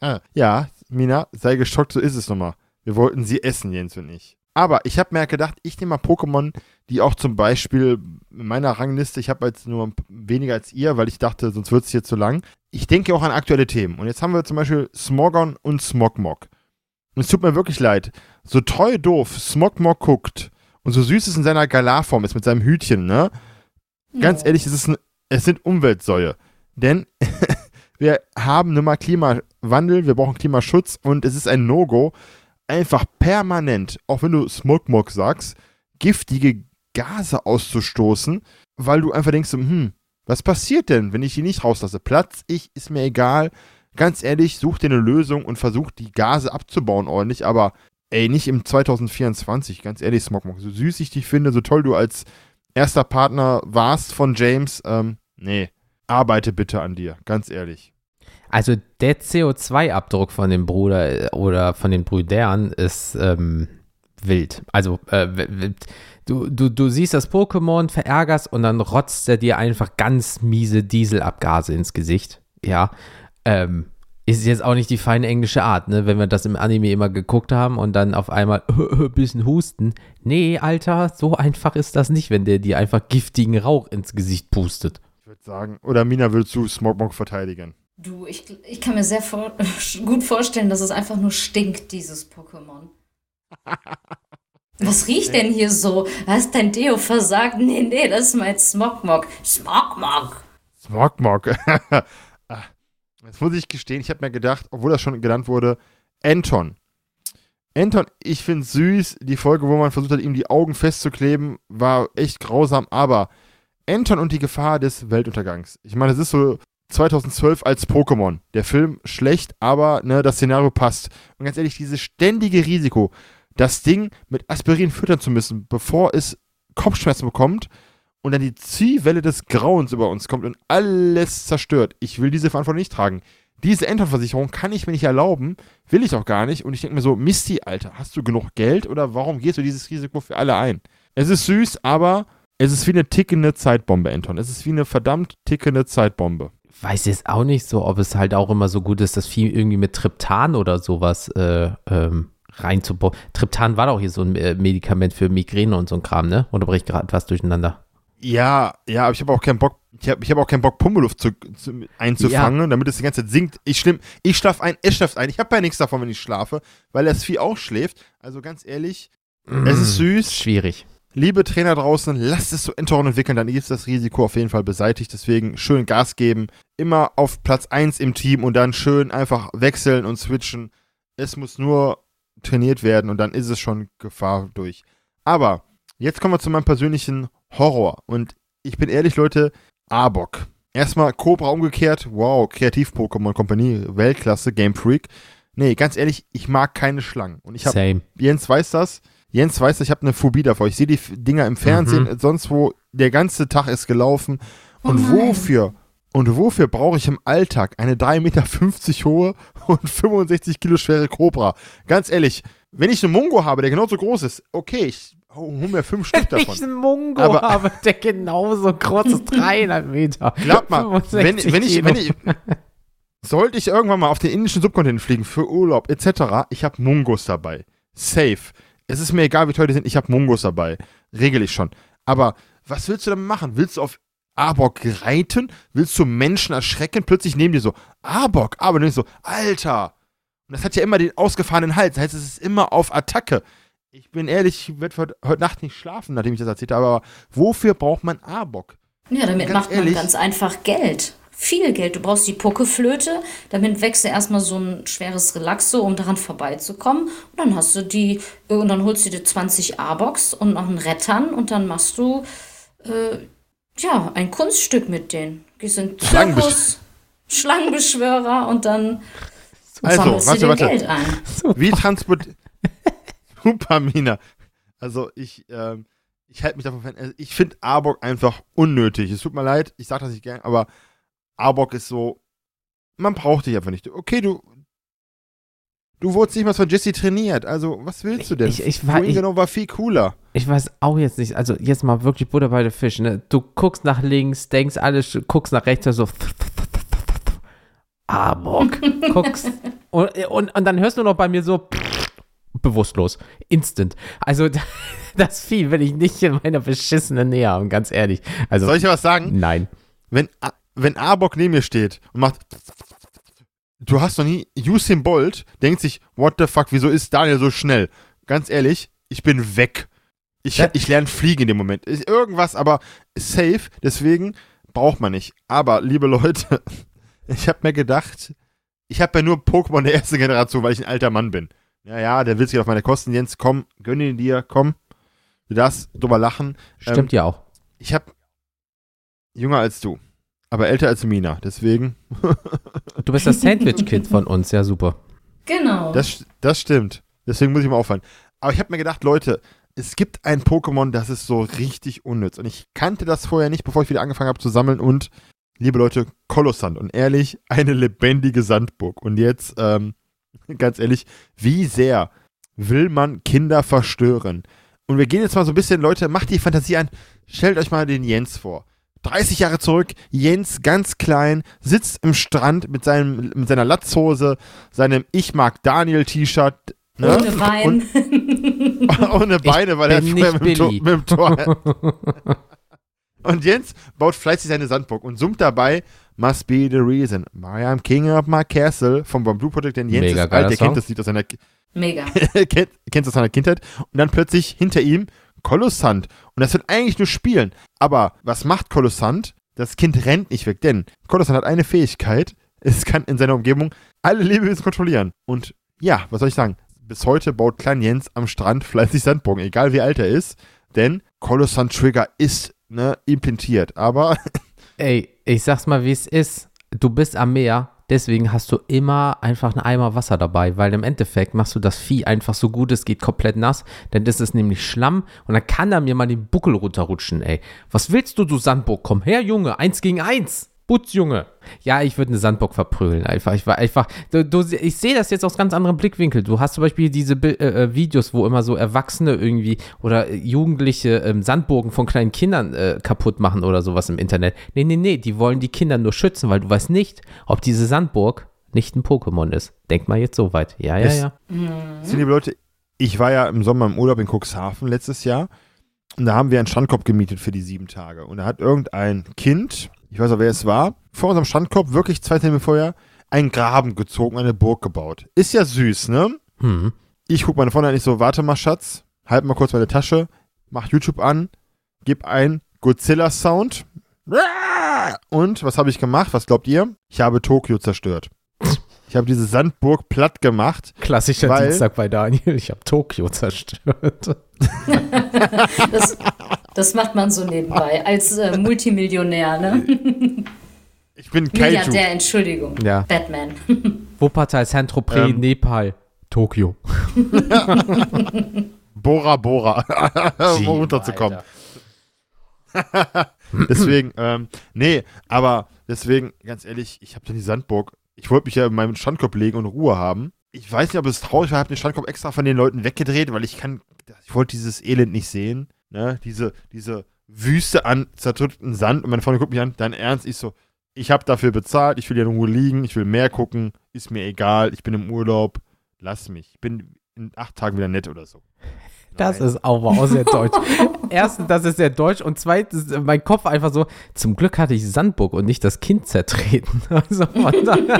[laughs] ja, Mina, sei geschockt, so ist es nochmal. Wir wollten sie essen, Jens und ich. Aber ich habe mir gedacht, ich nehme mal Pokémon, die auch zum Beispiel in meiner Rangliste, ich habe jetzt nur weniger als ihr, weil ich dachte, sonst wird es hier zu lang. Ich denke auch an aktuelle Themen. Und jetzt haben wir zum Beispiel Smogon und Smogmog. Und es tut mir wirklich leid. So treu doof Smogmog guckt und so süß es in seiner Galarform ist mit seinem Hütchen, ne? Ganz Ja. ehrlich, es, ist ein, es sind Umweltsäue. Denn [laughs] wir haben nun mal Klimawandel, wir brauchen Klimaschutz und es ist ein No-Go, einfach permanent, auch wenn du Smogmog sagst, giftige Gase auszustoßen, weil du einfach denkst, hm, was passiert denn, wenn ich die nicht rauslasse? Platz ich, ist mir egal. Ganz ehrlich, such dir eine Lösung und versuch die Gase abzubauen ordentlich, aber ey, nicht im 2024, ganz ehrlich, Smogmog, so süß ich dich finde, so toll du als erster Partner warst von James, ähm, nee, arbeite bitte an dir, ganz ehrlich. Also der CO2-Abdruck von dem Bruder äh, oder von den Brüdern ist ähm, wild. Also äh, du, du, du siehst das Pokémon, verärgerst und dann rotzt er dir einfach ganz miese Dieselabgase ins Gesicht. Ja. Ähm, ist jetzt auch nicht die feine englische Art, ne? Wenn wir das im Anime immer geguckt haben und dann auf einmal [laughs] bisschen husten. Nee, Alter, so einfach ist das nicht, wenn der dir einfach giftigen Rauch ins Gesicht pustet. Ich würde sagen, oder Mina, würdest du Smogmog verteidigen? Du, ich, ich kann mir sehr vor, [laughs] gut vorstellen, dass es einfach nur stinkt, dieses Pokémon. Was riecht denn hier so? Hast dein Deo versagt? Nee, nee, das ist mein Smogmog. Smogmog. Smogmog. [laughs] Ah, Jetzt muss ich gestehen, ich habe mir gedacht, obwohl das schon genannt wurde, Anton. Anton, ich finde süß. Die Folge, wo man versucht hat, ihm die Augen festzukleben, war echt grausam. Aber Anton und die Gefahr des Weltuntergangs. Ich meine, es ist so 2012 als Pokémon. Der Film schlecht, aber ne, das Szenario passt. Und ganz ehrlich, dieses ständige Risiko, das Ding mit Aspirin füttern zu müssen, bevor es Kopfschmerzen bekommt und dann die Ziehwelle des Grauens über uns kommt und alles zerstört. Ich will diese Verantwortung nicht tragen. Diese Endversicherung kann ich mir nicht erlauben, will ich auch gar nicht. Und ich denke mir so, Misty, Alter, hast du genug Geld oder warum gehst du dieses Risiko für alle ein? Es ist süß, aber es ist wie eine tickende Zeitbombe, Anton. Es ist wie eine verdammt tickende Zeitbombe. Weiß jetzt auch nicht so, ob es halt auch immer so gut ist, das Vieh irgendwie mit Triptan oder sowas äh, ähm, reinzubauen. Triptan war doch hier so ein äh, Medikament für Migräne und so ein Kram, ne? Oder bricht gerade was durcheinander? Ja, ja, aber ich habe auch keinen Bock, ich habe ich hab auch keinen Bock, Pummeluft zu, zu, einzufangen, damit es die ganze Zeit sinkt. Ich schlimm, ich schlaf ein, es schlaft ein. Ich habe ja nichts davon, wenn ich schlafe, weil das Vieh auch schläft. Also ganz ehrlich, es ist süß. Schwierig. Liebe Trainer draußen, lasst es so Entoren entwickeln, dann ist das Risiko auf jeden Fall beseitigt. Deswegen schön Gas geben, immer auf Platz 1 im Team und dann schön einfach wechseln und switchen. Es muss nur trainiert werden und dann ist es schon Gefahr durch. Aber jetzt kommen wir zu meinem persönlichen Horror. Und ich bin ehrlich, Leute, Arbok. Erstmal Cobra umgekehrt. Wow, Kreativ-Pokémon Kompanie, Weltklasse, Game Freak. Nee, ganz ehrlich, ich mag keine Schlangen. Und ich habe. Jens weiß das. Jens weiß, ich habe eine Phobie davor. Ich sehe die Dinger im Fernsehen, sonst wo, der ganze Tag ist gelaufen. Oh Und nein. wofür? Und wofür brauche ich im Alltag eine 3,50 Meter hohe und 65 Kilo schwere Cobra? Ganz ehrlich, wenn ich einen Mongo habe, der genauso groß ist, okay, ich hol mir fünf Stück [laughs] Wenn ich davon. einen Mungo Aber- habe, der genauso groß ist, dreieinhalb Meter. Glaub mal, wenn, 65 wenn, ich, wenn ich, sollte ich irgendwann mal auf den indischen Subkontinent fliegen für Urlaub etc., ich habe Mungos dabei. Safe. Es ist mir egal, wie teuer die sind, ich habe Mungos dabei. Regel ich schon. Aber was willst du damit machen? Willst du auf Arbok reiten? Willst du Menschen erschrecken? Plötzlich neben dir so, Arbok, aber dann so, Alter. Und das hat ja immer den ausgefahrenen Hals. Das heißt, es ist immer auf Attacke. Ich bin ehrlich, ich werde heute, heute Nacht nicht schlafen, nachdem ich das erzählt habe, aber wofür braucht man Arbok? Ja, damit Ganz macht man ehrlich. ganz einfach Geld. Viel Geld. Du brauchst die Puckeflöte, damit wächst du erstmal so ein schweres Relaxo, um daran vorbeizukommen. Und dann hast du die, äh, und dann holst du dir 20 A-Box und noch einen Rettern und dann machst du, äh, ja, ein Kunststück mit denen. Gehst in den Schlangenbesch- Zirkus, Schlangenbeschwörer und dann Also, sammelst warte, warte. Geld ein. [laughs] Wie transport... [laughs] Super, Mina. Also ich, ähm, ich halte mich davon fern. Also ich finde Arbok einfach unnötig. Es tut mir leid, ich sage das nicht gern, aber Arbok ist so, man braucht dich einfach nicht. Okay, du, du wurdest nicht mal von Jesse trainiert. Also was willst du denn? Ich- ich war- ich- genau war viel cooler. Ich weiß auch jetzt nicht, also jetzt mal wirklich Butter bei der Fisch, ne? Du guckst nach links, denkst alles, guckst nach rechts, so [laughs] Amok, [laughs] guckst und, und, und dann hörst du noch bei mir so [laughs] bewusstlos, instant. Also das Vieh will ich nicht in meiner beschissenen Nähe haben, ganz ehrlich. Also Soll ich dir was sagen? nein. Wenn, wenn Arbok neben mir steht und macht Du hast noch nie Usain Bolt denkt sich, what the fuck, wieso ist Daniel so schnell? Ganz ehrlich, ich bin weg. Ich, Ja. ich lerne fliegen in dem Moment. Ist irgendwas, aber safe, deswegen braucht man nicht. Aber, liebe Leute, [laughs] ich habe mir gedacht, ich habe ja nur Pokémon der ersten Generation, weil ich ein alter Mann bin. Ja, ja, der will sich auf meine Kosten, Jens, komm, gönn ihn dir, komm. Du darfst drüber lachen. Stimmt ja auch. Ich habe jünger als du, aber älter als Mina, deswegen. Du bist das Sandwich-Kid von uns, ja super. Genau. Das, das stimmt. Deswegen muss ich mal auffallen. Aber ich habe mir gedacht, Leute, es gibt ein Pokémon, das ist so richtig unnütz. Und ich kannte das vorher nicht, bevor ich wieder angefangen habe zu sammeln. Und, liebe Leute, Kolossand. Und ehrlich, eine lebendige Sandburg. Und jetzt, ähm, [laughs] ganz ehrlich, wie sehr will man Kinder verstören? Und wir gehen jetzt mal so ein bisschen, Leute, macht die Fantasie an. Stellt euch mal den Jens vor. 30 Jahre zurück, Jens ganz klein, sitzt im Strand mit, seinem, mit seiner Latzhose, seinem Ich mag Daniel T-Shirt. Ne? Ohne Wein. [laughs] Ohne Beine, weil er vorher nicht mit dem, Tor, Billy. mit dem Tor. [laughs] Und Jens baut fleißig seine Sandburg und summt dabei must be the reason why I'm king of my castle vom Blue Project, denn Jens Mega ist alt, der Song. kennt das Lied aus seiner, Mega. [laughs] kennt, kennt aus seiner Kindheit und dann plötzlich hinter ihm Kolossant. Und das wird eigentlich nur spielen, aber was macht Kolossant? Das Kind rennt nicht weg, denn Kolossant hat eine Fähigkeit, [laughs] es kann in seiner Umgebung alle Lebewesen kontrollieren. Und ja, was soll ich sagen? Bis heute baut Klein Jens am Strand fleißig Sandbogen, egal wie alt er ist, denn Kolossant Trigger ist ne, implantiert, aber [laughs] Ey, ich sag's mal, wie es ist. Du bist am Meer, deswegen hast du immer einfach einen Eimer Wasser dabei, weil im Endeffekt machst du das Vieh einfach so gut es geht komplett nass, denn das ist nämlich Schlamm und dann kann er mir mal den Buckel runterrutschen, ey. Was willst du, du Sandburg? Komm her, Junge, eins gegen eins. Putz, Junge. Ja, ich würde eine Sandburg verprügeln. Einfach, ich war einfach. Du, du, ich sehe das jetzt aus ganz anderem Blickwinkel. Du hast zum Beispiel diese Bi- äh, äh, Videos, wo immer so Erwachsene irgendwie oder Jugendliche ähm, Sandburgen von kleinen Kindern äh, kaputt machen oder sowas im Internet. Nee, nee, nee, die wollen die Kinder nur schützen, weil du weißt nicht, ob diese Sandburg nicht ein Pokémon ist. Denk mal jetzt so weit. Ja, ja, Es- ja. So, liebe Leute, ich war ja im Sommer im Urlaub in Cuxhaven letztes Jahr und da haben wir einen Strandkorb gemietet für die sieben Tage. Und da hat irgendein Kind, ich weiß auch wer es war, vor unserem Strandkorb wirklich zwei Zentimeter vorher einen Graben gezogen, eine Burg gebaut. Ist ja süß, ne? Hm. Ich guck meine Freundin an, ich so, warte mal, Schatz, halt mal kurz meine Tasche, mach YouTube an, gib ein Godzilla-Sound. Und was habe ich gemacht? Was glaubt ihr? Ich habe Tokio zerstört. Ich habe diese Sandburg platt gemacht. Klassischer Weil- Dienstag bei Daniel. Ich habe Tokio zerstört. [laughs] Das, das macht man so nebenbei als äh, Multimillionär, ne? [laughs] Ich bin Kaiju. Milliardär, Entschuldigung. Ja. Batman. [laughs] Wuppertal, Saint-Tropez, Ähm. Nepal, Tokio. [laughs] Bora Bora, um runterzukommen. Deswegen, ähm, nee, aber deswegen, ganz ehrlich, ich habe dann die Sandburg. Ich wollte mich ja in meinem Strandkorb legen und Ruhe haben. Ich weiß nicht, ob es traurig war, habe den Strandkorb extra von den Leuten weggedreht, weil ich kann, ich wollte dieses Elend nicht sehen. Ne? Diese, diese Wüste an zerdrückten Sand und meine Freundin guckt mich an, dein Ernst? Ich so, ich habe dafür bezahlt, ich will hier in Ruhe liegen, ich will mehr gucken, ist mir egal, ich bin im Urlaub, lass mich. Ich bin in acht Tagen wieder nett oder so. [laughs] Das Nein. ist auch sehr deutsch. [laughs] Erstens, das ist sehr deutsch und zweitens, äh, mein Kopf einfach so, zum Glück hatte ich Sandburg und nicht das Kind zertreten. [laughs] Also von daher.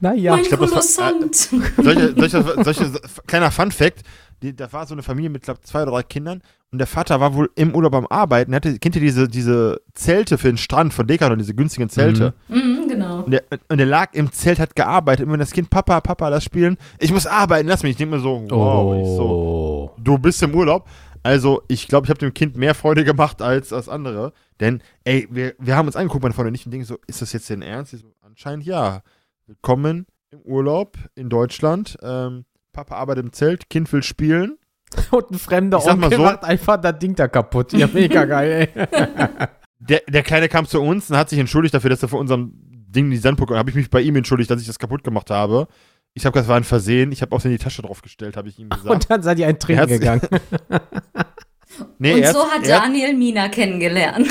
naja. mein glaub, das war- Kolossant. solche, solche, solche, kleiner Fun Fact, die, da war so eine Familie mit, glaube zwei oder drei Kindern und der Vater war wohl im Urlaub am Arbeiten, hatte, kennt ihr diese, diese Zelte für den Strand von Decathlon, diese günstigen Zelte? Mhm, genau. Und, der, und der lag im Zelt, hat gearbeitet, immer das Kind, Papa, Papa, lass spielen. Ich muss arbeiten, lass mich. Ich denke mir so, wow, ich so, Oh. du bist im Urlaub. Also, ich glaube, ich habe dem Kind mehr Freude gemacht als das andere. Denn, ey, wir, wir haben uns angeguckt, meine Freunde und ich, und denken so, ist das jetzt denn ernst? Ich so, anscheinend ja. Willkommen im Urlaub in Deutschland. Ähm, Papa arbeitet im Zelt, Kind will spielen. [laughs] Und ein fremder Ich sag mal Onkel so- macht einfach das Ding da kaputt. Ja, mega geil, ey. [laughs] Der, der Kleine kam zu uns und hat sich entschuldigt dafür, dass er vor unserem Ding die Sandburg, habe ich mich bei ihm entschuldigt, dass ich das kaputt gemacht habe. Ich habe gesagt, das war ein Versehen. Ich habe auch in die Tasche draufgestellt, habe ich ihm gesagt. Und dann seid ihr ein Trinken Herz- gegangen. [laughs] nee, Und so hat Daniel Mina kennengelernt.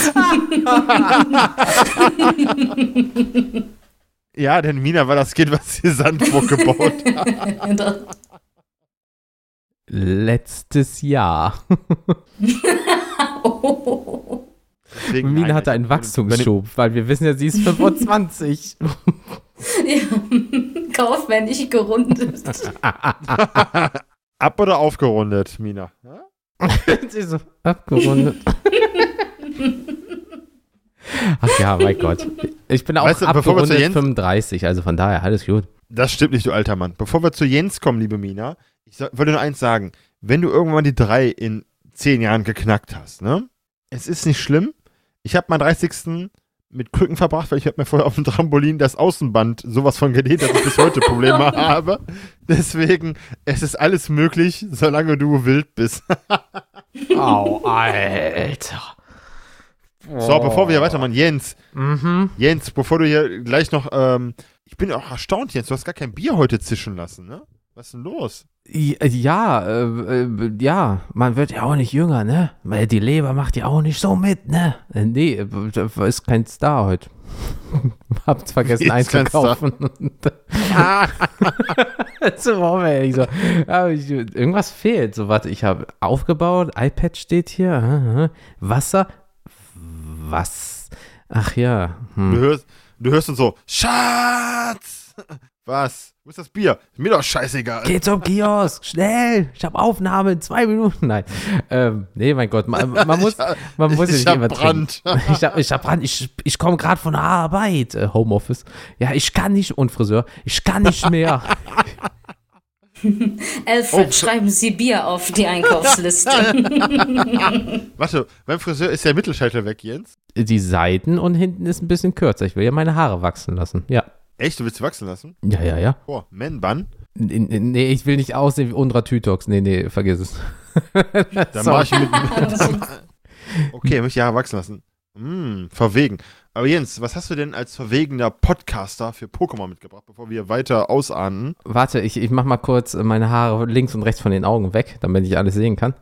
Ja, denn Mina war das Kind, was die Sandburg gebaut hat. Letztes Jahr. oh. Deswegen, Mina nein, hatte einen Wachstumsschub, weil wir wissen ja, sie ist 25. [laughs] Ja. Kaufmännisch gerundet. Ab oder aufgerundet, Mina? [laughs] Sie so abgerundet. Ach ja, mein Gott. Ich bin auch Weißt du, bevor wir zu abgerundet Jens- 35, also von daher alles gut. Das stimmt nicht, du alter Mann. Bevor wir zu Jens kommen, liebe Mina, ich wollte nur eins sagen. Wenn du irgendwann die drei in zehn Jahren geknackt hast, ne? Es ist nicht schlimm. Ich habe meinen 30. mit Krücken verbracht, weil ich habe mir vorher auf dem Trampolin das Außenband sowas von genäht, dass ich bis heute Probleme [laughs] habe. Deswegen, es ist alles möglich, solange du wild bist. [laughs] Au, Alter. So, bevor wir weitermachen, Jens, Mhm. Jens, bevor du hier gleich noch, ähm, ich bin auch erstaunt, Jens, du hast gar kein Bier heute zischen lassen, ne? Was ist denn los? Ja, äh, äh, ja, man wird ja auch nicht jünger, ne? Weil die Leber macht ja auch nicht so mit, ne? Äh, Nee, äh, da ist kein Star heute. [laughs] Hab's [laughs] vergessen Ist einzukaufen. [laughs] so, warum ehrlich so. Ich, irgendwas fehlt. So, warte, ich habe aufgebaut, iPad steht hier. Wasser, was? Ach ja. Du Hm. hörst, du hörst und so, Schatz! Was? Wo ist das Bier? Ist mir doch scheißegal. Geh zum Kiosk, schnell! Ich habe Aufnahme in zwei Minuten. Nein. Ähm, nee, mein Gott, man, man muss, [laughs] man muss ich sich hab immer Brand. [laughs] Ich hab, ich hab Brand, ich, ich komme gerade von der Arbeit, äh, Homeoffice. Ja, ich kann nicht, und Friseur, ich kann nicht mehr. [laughs] Alfred, Oh. schreiben Sie Bier auf die Einkaufsliste. Warte, beim Friseur ist der Mittelscheitel weg, Jens. Die Seiten und hinten ist ein bisschen kürzer. Ich will ja meine Haare wachsen lassen. Ja. Echt, du willst sie wachsen lassen? Ja, ja, ja. Oh, Man-Bun. N- n- Nee, ich will nicht aussehen wie Undra Tütox. Nee, nee, vergiss es. [laughs] Dann mach ich mit. [laughs] okay, möchte ich Haare wachsen lassen. Hm, verwegen. Aber Jens, was hast du denn als verwegener Podcaster für Pokémon mitgebracht, bevor wir weiter ausahnen? Warte, ich, ich mach mal kurz meine Haare links und rechts von den Augen weg, damit ich alles sehen kann.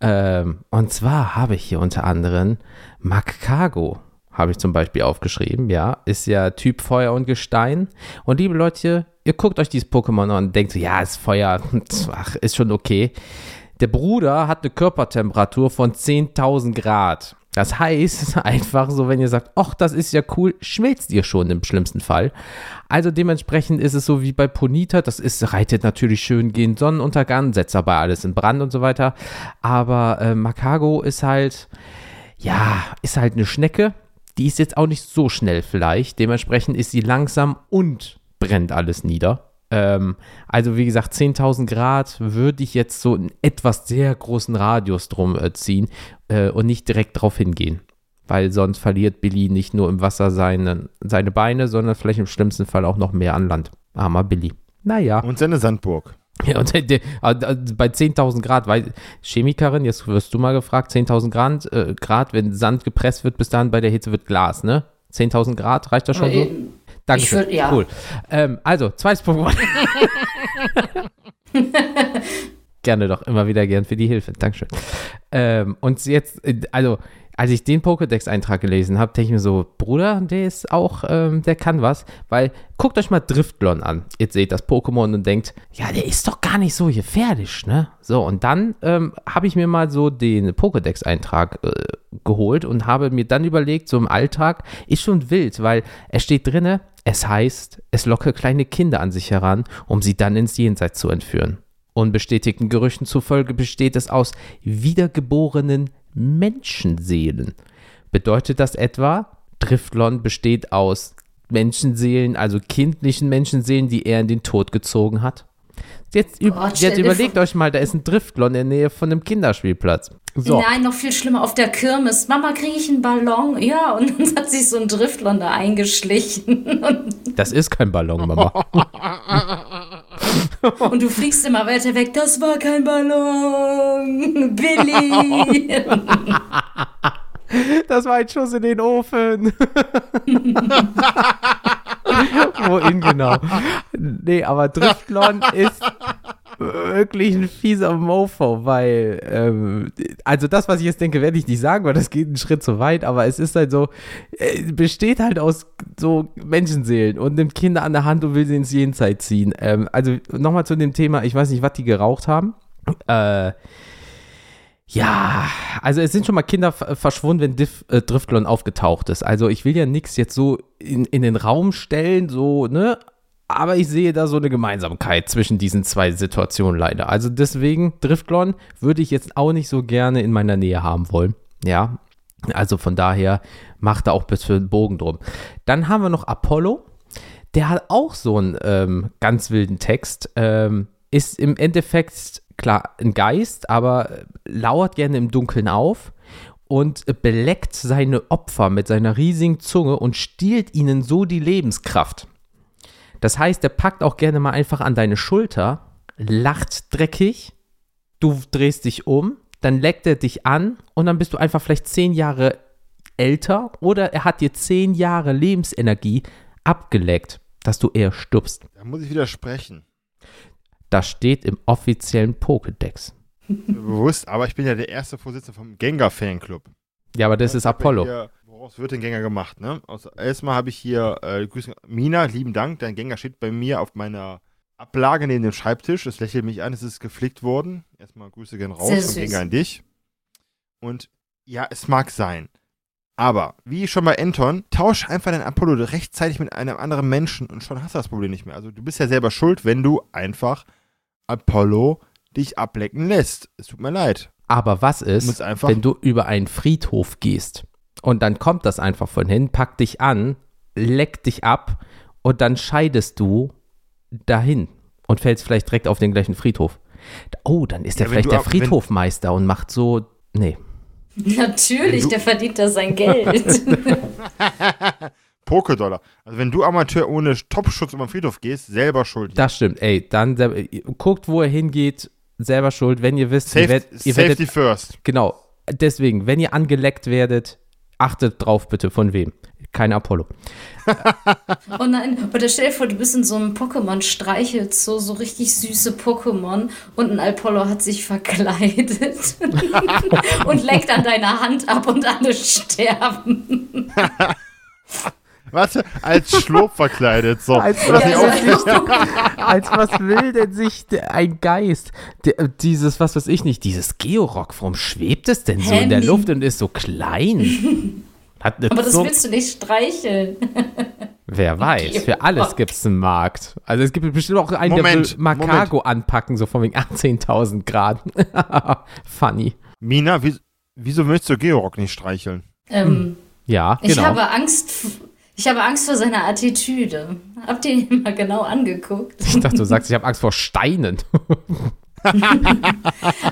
Ähm, und zwar habe ich hier unter anderem Makago, habe ich zum Beispiel aufgeschrieben, ja. Ist ja Typ Feuer und Gestein. Und liebe Leute, ihr guckt euch dieses Pokémon an und denkt so, ja, ist Feuer, ach, ist schon okay. Der Bruder hat eine Körpertemperatur von 10.000 Grad. Das heißt einfach so, wenn ihr sagt, ach, das ist ja cool, schmilzt ihr schon im schlimmsten Fall. Also dementsprechend ist es so wie bei Ponita, das ist, reitet natürlich schön gegen Sonnenuntergang, setzt aber alles in Brand und so weiter. Aber äh, Makago ist halt, ja, ist halt eine Schnecke. Die ist jetzt auch nicht so schnell vielleicht. Dementsprechend ist sie langsam und brennt alles nieder. Ähm, also wie gesagt, 10.000 Grad würde ich jetzt so einen etwas sehr großen Radius drum äh, ziehen äh, und nicht direkt drauf hingehen. Weil sonst verliert Billy nicht nur im Wasser seine, seine Beine, sondern vielleicht im schlimmsten Fall auch noch mehr an Land. Armer Billy. Naja. Und seine Sandburg. Ja, und der, äh, bei 10.000 Grad, weil Chemikerin, jetzt wirst du mal gefragt, 10.000 Grad, äh, Grad, wenn Sand gepresst wird, bis dann bei der Hitze wird Glas, ne? 10.000 Grad, reicht das schon so? Danke. Würd- ja. Cool. Ähm, also, zweites Pokémon. [laughs] Gerne doch, immer wieder gern für die Hilfe. Dankeschön. Ähm, und jetzt, äh, also, als ich den Pokédex-Eintrag gelesen habe, denke ich mir so, Bruder, der ist auch, ähm, der kann was, weil guckt euch mal Driftlon an. Jetzt seht das Pokémon und denkt, ja, der ist doch gar nicht so gefährlich, ne? So, und dann ähm, habe ich mir mal so den Pokédex-Eintrag äh, geholt und habe mir dann überlegt, so im Alltag ist schon wild, weil es steht drinne, es heißt, es locke kleine Kinder an sich heran, um sie dann ins Jenseits zu entführen. Unbestätigten Gerüchten zufolge besteht es aus wiedergeborenen Menschenseelen. Bedeutet das etwa, Driftlon besteht aus Menschenseelen, also kindlichen Menschenseelen, die er in den Tod gezogen hat? Jetzt, üb Gott, jetzt überlegt euch mal, da ist ein Driftlon in der Nähe von einem Kinderspielplatz. So. Nein, noch viel schlimmer auf der Kirmes. Mama, kriege ich einen Ballon? Ja, und [laughs] dann hat sich so ein Driftlon da eingeschlichen. Das ist kein Ballon, Mama. [laughs] [laughs] Und du fliegst immer weiter weg. Das war kein Ballon. Billy. Das war ein Schuss in den Ofen. [laughs] Wohin genau? Nee, aber Driftlon ist wirklich ein fieser Mofo, weil, ähm, also das, was ich jetzt denke, werde ich nicht sagen, weil das geht einen Schritt zu weit, aber es ist halt so, äh, besteht halt aus so Menschenseelen und nimmt Kinder an der Hand und will sie ins Jenseits ziehen. Ähm, also nochmal zu dem Thema, ich weiß nicht, was die geraucht haben. Äh, ja, also es sind schon mal Kinder verschwunden, wenn Diff, äh, Driftlon aufgetaucht ist. Also ich will ja nichts jetzt so in, in den Raum stellen, so, ne? Aber ich sehe da so eine Gemeinsamkeit zwischen diesen zwei Situationen leider. Also deswegen, Driftlon würde ich jetzt auch nicht so gerne in meiner Nähe haben wollen. Ja, also von daher macht da auch bis für den Bogen drum. Dann haben wir noch Apollo. Der hat auch so einen ähm, ganz wilden Text. Ähm, ist im Endeffekt, klar, ein Geist, aber lauert gerne im Dunkeln auf und beleckt seine Opfer mit seiner riesigen Zunge und stiehlt ihnen so die Lebenskraft. Das heißt, er packt auch gerne mal einfach an deine Schulter, lacht dreckig, du drehst dich um, dann leckt er dich an und dann bist du einfach vielleicht zehn Jahre älter oder er hat dir zehn Jahre Lebensenergie abgeleckt, dass du eher stirbst. Da muss ich widersprechen. Das steht im offiziellen Pokédex. Bewusst, aber ich bin ja der erste Vorsitzende vom Gengar-Fanclub. Ja, aber das ist Apollo. Woraus wird denn Gengar gemacht, ne? Also, erstmal habe ich hier, äh, Grüße, Mina, lieben Dank, dein Gengar steht bei mir auf meiner Ablage neben dem Schreibtisch. Es lächelt mich an, es ist geflickt worden. Erstmal Grüße gehen raus und. Gengar an dich. Und ja, es mag sein. Aber, wie schon bei Anton, tausch einfach dein Apollo rechtzeitig mit einem anderen Menschen und schon hast du das Problem nicht mehr. Also du bist ja selber schuld, wenn du einfach Apollo dich ablecken lässt. Es tut mir leid. Aber was ist, wenn du über einen Friedhof gehst und dann kommt das einfach von hin, packt dich an, leckt dich ab und dann scheidest du dahin und fällst vielleicht direkt auf den gleichen Friedhof. Oh, dann ist der Ja, wenn vielleicht du der Friedhofmeister und macht so, nee. Natürlich, du- der verdient da sein Geld. [laughs] Pokédollar. Also wenn du Amateur ohne Topschutz über den Friedhof gehst, selber schuld. Das stimmt, ey, dann selber- guckt, wo er hingeht, selber schuld, wenn ihr wisst, ihr, Safe, werdet, ihr safety werdet, first. genau, deswegen, wenn ihr angeleckt werdet, achtet drauf bitte, von wem. Kein Apollo. [laughs] Oh nein, oder stell dir vor, du bist in so einem Pokémon so so richtig süße Pokémon und ein Apollo hat sich verkleidet [laughs] und leckt an deiner Hand ab und alle sterben. [laughs] Warte, als Schlob verkleidet. So. Als nicht Ja, [laughs] Als was will denn sich der, ein Geist? Der, dieses, was weiß ich nicht, dieses Georock, warum schwebt es denn so in der Luft und ist so klein? [laughs] Hat eine Aber das willst du nicht streicheln. [laughs] Wer weiß, für alles gibt es einen Markt. Also es gibt bestimmt auch einen, Moment, der will Makago anpacken, so von wegen 18.000 Grad. Funny. Mina, wie, wieso möchtest du Georock nicht streicheln? Ähm, Ja, Ich genau. habe Angst. Ich habe Angst vor seiner Attitüde. Habt ihr ihn mal genau angeguckt? ich dachte, du sagst, ich habe Angst vor Steinen. [laughs]